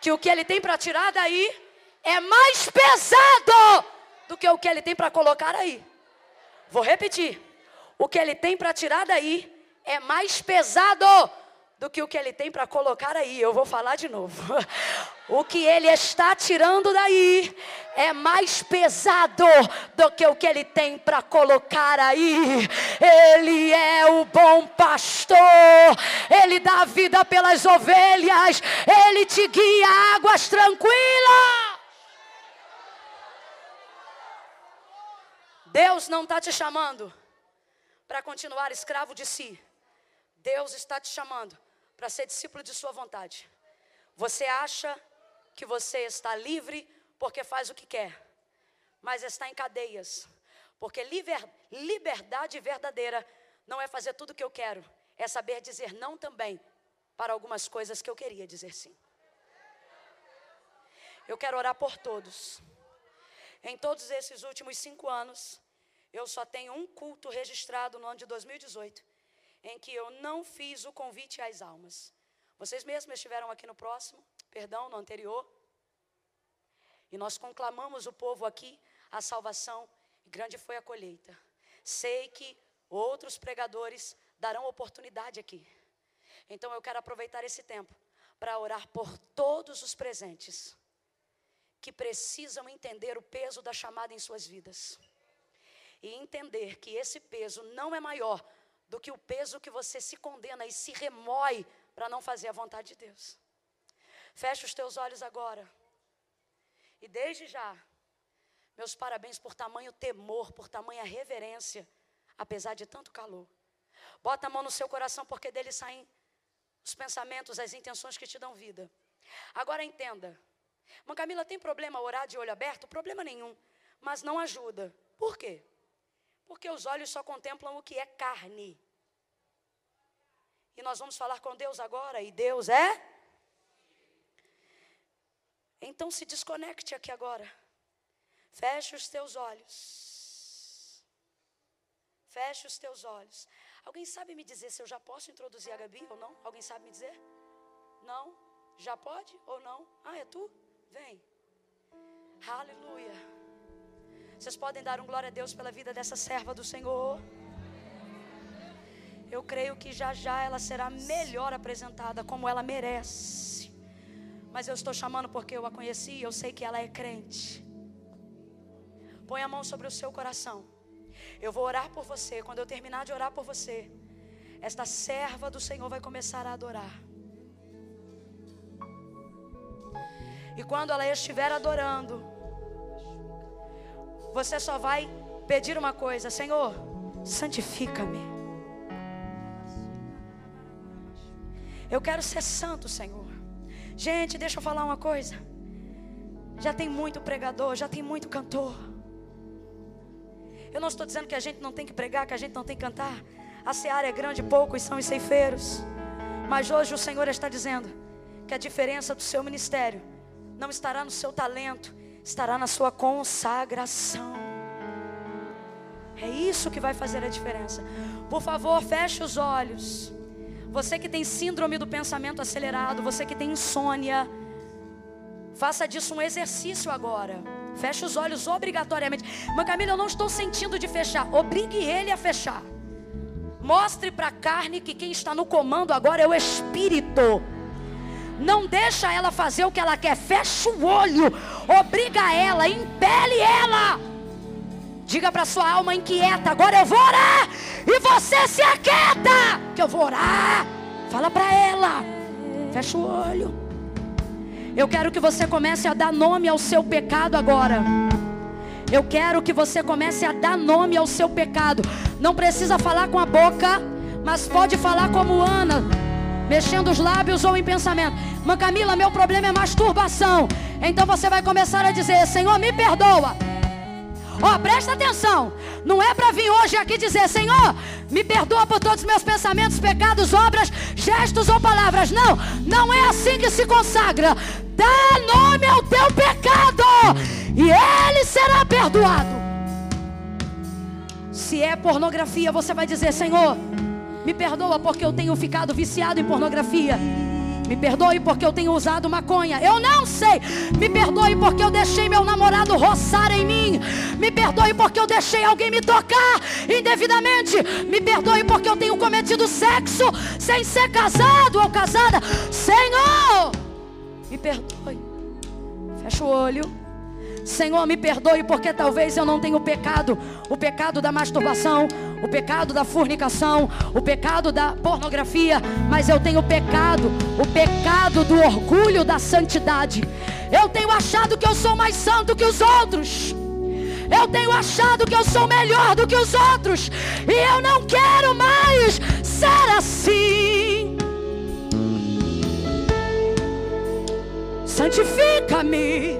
que o que Ele tem para tirar daí é mais pesado do que o que ele tem para colocar aí. Vou repetir. O que ele tem para tirar daí é mais pesado do que o que ele tem para colocar aí. Eu vou falar de novo. O que ele está tirando daí é mais pesado do que o que ele tem para colocar aí. Ele é o bom pastor, ele dá vida pelas ovelhas, ele te guia a águas tranquilas. Deus não está te chamando para continuar escravo de si. Deus está te chamando para ser discípulo de Sua vontade. Você acha que você está livre porque faz o que quer, mas está em cadeias. Porque liber, liberdade verdadeira não é fazer tudo o que eu quero, é saber dizer não também para algumas coisas que eu queria dizer sim. Eu quero orar por todos. Em todos esses últimos cinco anos, eu só tenho um culto registrado no ano de 2018, em que eu não fiz o convite às almas. Vocês mesmos estiveram aqui no próximo, perdão, no anterior. E nós conclamamos o povo aqui a salvação, e grande foi a colheita. Sei que outros pregadores darão oportunidade aqui. Então eu quero aproveitar esse tempo para orar por todos os presentes que precisam entender o peso da chamada em suas vidas. E entender que esse peso não é maior do que o peso que você se condena e se remói para não fazer a vontade de Deus. Feche os teus olhos agora. E desde já, meus parabéns por tamanho temor, por tamanha reverência, apesar de tanto calor. Bota a mão no seu coração, porque dele saem os pensamentos, as intenções que te dão vida. Agora entenda, Mãe Camila, tem problema orar de olho aberto? Problema nenhum. Mas não ajuda. Por quê? Porque os olhos só contemplam o que é carne. E nós vamos falar com Deus agora, e Deus é? Então se desconecte aqui agora. Feche os teus olhos. Feche os teus olhos. Alguém sabe me dizer se eu já posso introduzir a Gabi ou não? Alguém sabe me dizer? Não? Já pode ou não? Ah, é tu? Vem. Aleluia. Vocês podem dar um glória a Deus pela vida dessa serva do Senhor. Eu creio que já já ela será melhor apresentada como ela merece. Mas eu estou chamando porque eu a conheci, eu sei que ela é crente. Põe a mão sobre o seu coração. Eu vou orar por você. Quando eu terminar de orar por você, esta serva do Senhor vai começar a adorar. E quando ela estiver adorando, você só vai pedir uma coisa: Senhor, santifica-me. Eu quero ser santo, Senhor. Gente, deixa eu falar uma coisa. Já tem muito pregador, já tem muito cantor. Eu não estou dizendo que a gente não tem que pregar, que a gente não tem que cantar. A seara é grande, poucos são os ceifeiros. Mas hoje o Senhor está dizendo que a diferença do seu ministério não estará no seu talento, estará na sua consagração. É isso que vai fazer a diferença. Por favor, feche os olhos. Você que tem síndrome do pensamento acelerado, você que tem insônia, faça disso um exercício agora. Feche os olhos obrigatoriamente. Mas Camila, eu não estou sentindo de fechar. Obrigue ele a fechar. Mostre para a carne que quem está no comando agora é o Espírito. Não deixa ela fazer o que ela quer. Fecha o olho. Obriga ela, impele ela. Diga para sua alma inquieta: agora eu vou orar. E você se aquieta, que eu vou orar. Fala para ela. Fecha o olho. Eu quero que você comece a dar nome ao seu pecado agora. Eu quero que você comece a dar nome ao seu pecado. Não precisa falar com a boca, mas pode falar como Ana, mexendo os lábios ou em pensamento. Mãe Camila, meu problema é masturbação. Então você vai começar a dizer: Senhor, me perdoa. Ó, oh, presta atenção. Não é para vir hoje aqui dizer, Senhor, me perdoa por todos os meus pensamentos, pecados, obras, gestos ou palavras. Não, não é assim que se consagra. Dá nome ao teu pecado e ele será perdoado. Se é pornografia, você vai dizer, Senhor, me perdoa porque eu tenho ficado viciado em pornografia. Me perdoe porque eu tenho usado maconha. Eu não sei. Me perdoe porque eu deixei meu namorado roçar em mim. Me perdoe porque eu deixei alguém me tocar indevidamente. Me perdoe porque eu tenho cometido sexo sem ser casado ou casada. Senhor, me perdoe. Fecha o olho. Senhor, me perdoe porque talvez eu não tenha o pecado, o pecado da masturbação, o pecado da fornicação, o pecado da pornografia, mas eu tenho pecado, o pecado do orgulho da santidade. Eu tenho achado que eu sou mais santo que os outros. Eu tenho achado que eu sou melhor do que os outros. E eu não quero mais ser assim. Santifica-me.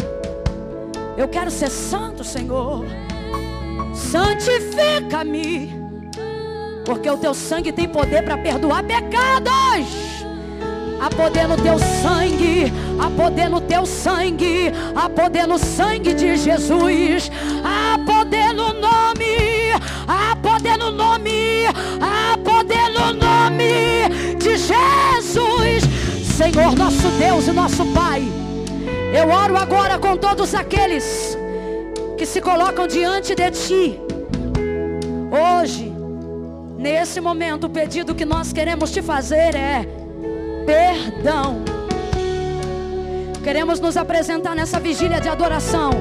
Eu quero ser santo, Senhor. Santifica-me. Porque o teu sangue tem poder para perdoar pecados. Há poder no teu sangue, há poder no teu sangue, há poder no sangue de Jesus, há poder no nome, há poder no nome, há poder no nome de Jesus, Senhor nosso Deus e nosso Pai. Eu oro agora com todos aqueles que se colocam diante de Ti. Hoje, nesse momento, o pedido que nós queremos te fazer é perdão. Queremos nos apresentar nessa vigília de adoração.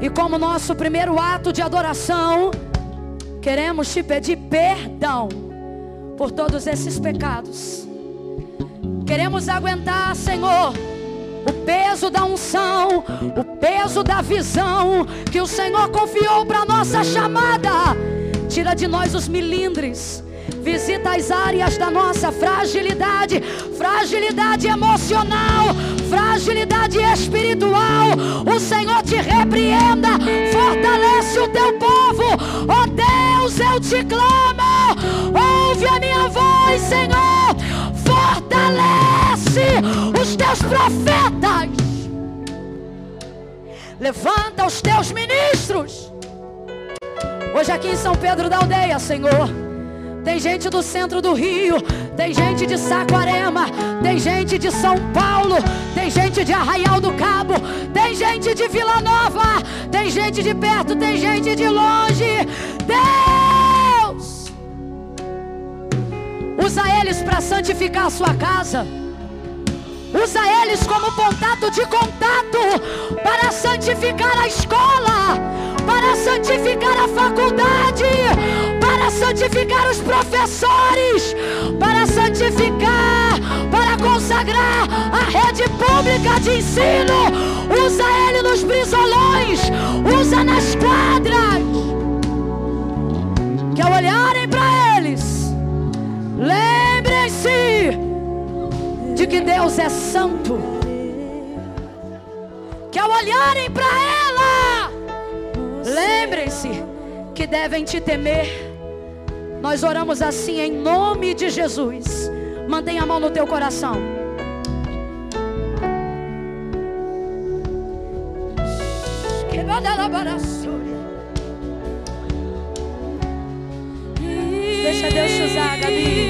E como nosso primeiro ato de adoração, queremos te pedir perdão por todos esses pecados. Queremos aguentar, Senhor o peso da unção, o peso da visão que o Senhor confiou para nossa chamada. Tira de nós os milindres. Visita as áreas da nossa fragilidade, fragilidade emocional, fragilidade espiritual. O Senhor te repreenda, fortalece o teu povo. Oh Deus, eu te clamo. Ouve a minha voz, Senhor fortalece os teus profetas. Levanta os teus ministros. Hoje aqui em São Pedro da Aldeia, Senhor. Tem gente do centro do Rio, tem gente de Saquarema, tem gente de São Paulo, tem gente de Arraial do Cabo, tem gente de Vila Nova, tem gente de perto, tem gente de longe. Deus! Usa eles para santificar a sua casa. Usa eles como contato de contato para santificar a escola, para santificar a faculdade, para santificar os professores, para santificar, para consagrar a rede pública de ensino. Usa ele nos brisolões, usa nas quadras. Que ao olharem para eles, Lembrem-se de que Deus é santo. Que ao olharem para ela, lembrem-se que devem te temer. Nós oramos assim em nome de Jesus. Mantenha a mão no teu coração. Deixa Deus te usar, Gabi.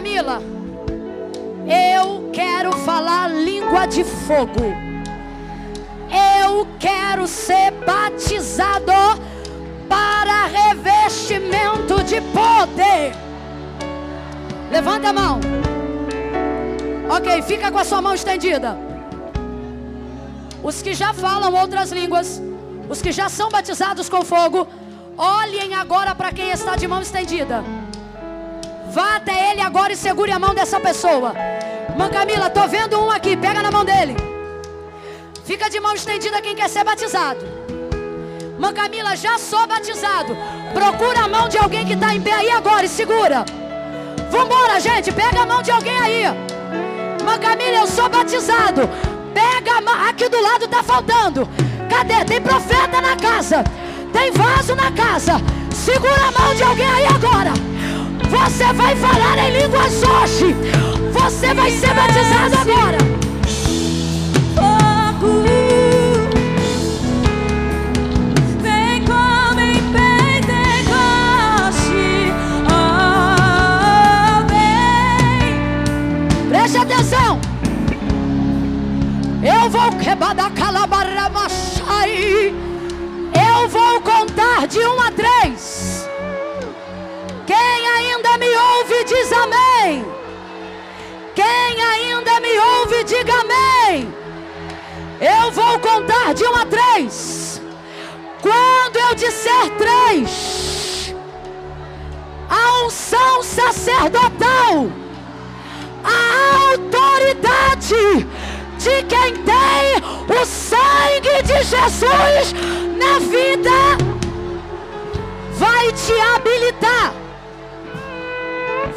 Camila, eu quero falar língua de fogo. Eu quero ser batizado para revestimento de poder. Levanta a mão. Ok, fica com a sua mão estendida. Os que já falam outras línguas, os que já são batizados com fogo, olhem agora para quem está de mão estendida. Vá até ele agora e segure a mão dessa pessoa. Mãe Camila, tô vendo um aqui, pega na mão dele. Fica de mão estendida quem quer ser batizado. Mãe Camila, já sou batizado. Procura a mão de alguém que está em pé aí agora e segura. Vambora, gente, pega a mão de alguém aí. Mãe Camila, eu sou batizado. Pega a mão, aqui do lado tá faltando. Cadê? Tem profeta na casa. Tem vaso na casa. Segura a mão de alguém aí agora. Você vai falar em línguas hoje. Você vai ser batizado agora. Fogo. Preste atenção. Eu vou quebrar da calabaramaçai. Eu vou contar de um a três. Quem ainda me ouve, diz amém. Quem ainda me ouve, diga amém. Eu vou contar de um a três. Quando eu disser três, a unção sacerdotal, a autoridade de quem tem o sangue de Jesus na vida vai te habilitar.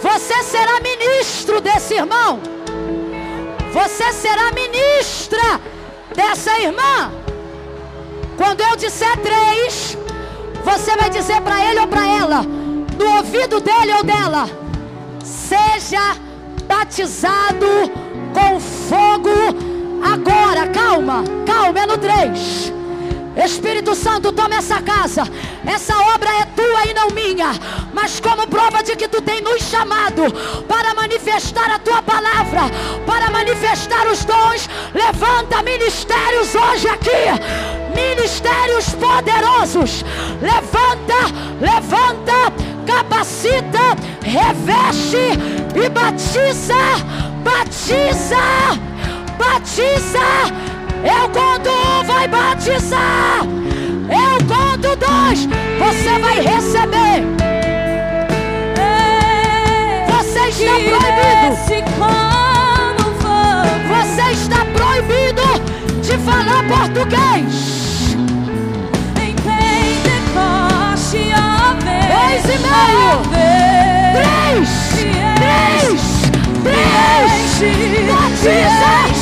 Você será ministro desse irmão. Você será ministra dessa irmã. Quando eu disser três, você vai dizer para ele ou para ela, no ouvido dele ou dela: seja batizado com fogo agora. Calma, calma, é no três. Espírito Santo, toma essa casa. Essa obra é tua e não minha. Mas como prova de que tu tem nos chamado para manifestar a tua palavra, para manifestar os dons, levanta ministérios hoje aqui. Ministérios poderosos. Levanta, levanta, capacita, reveste e batiza, batiza, batiza. Eu conto um, vai batizar. Eu conto dois, você vai receber. Você está proibido. Você está proibido de falar português. Dois e meio. Três. Três. Três. Batiza.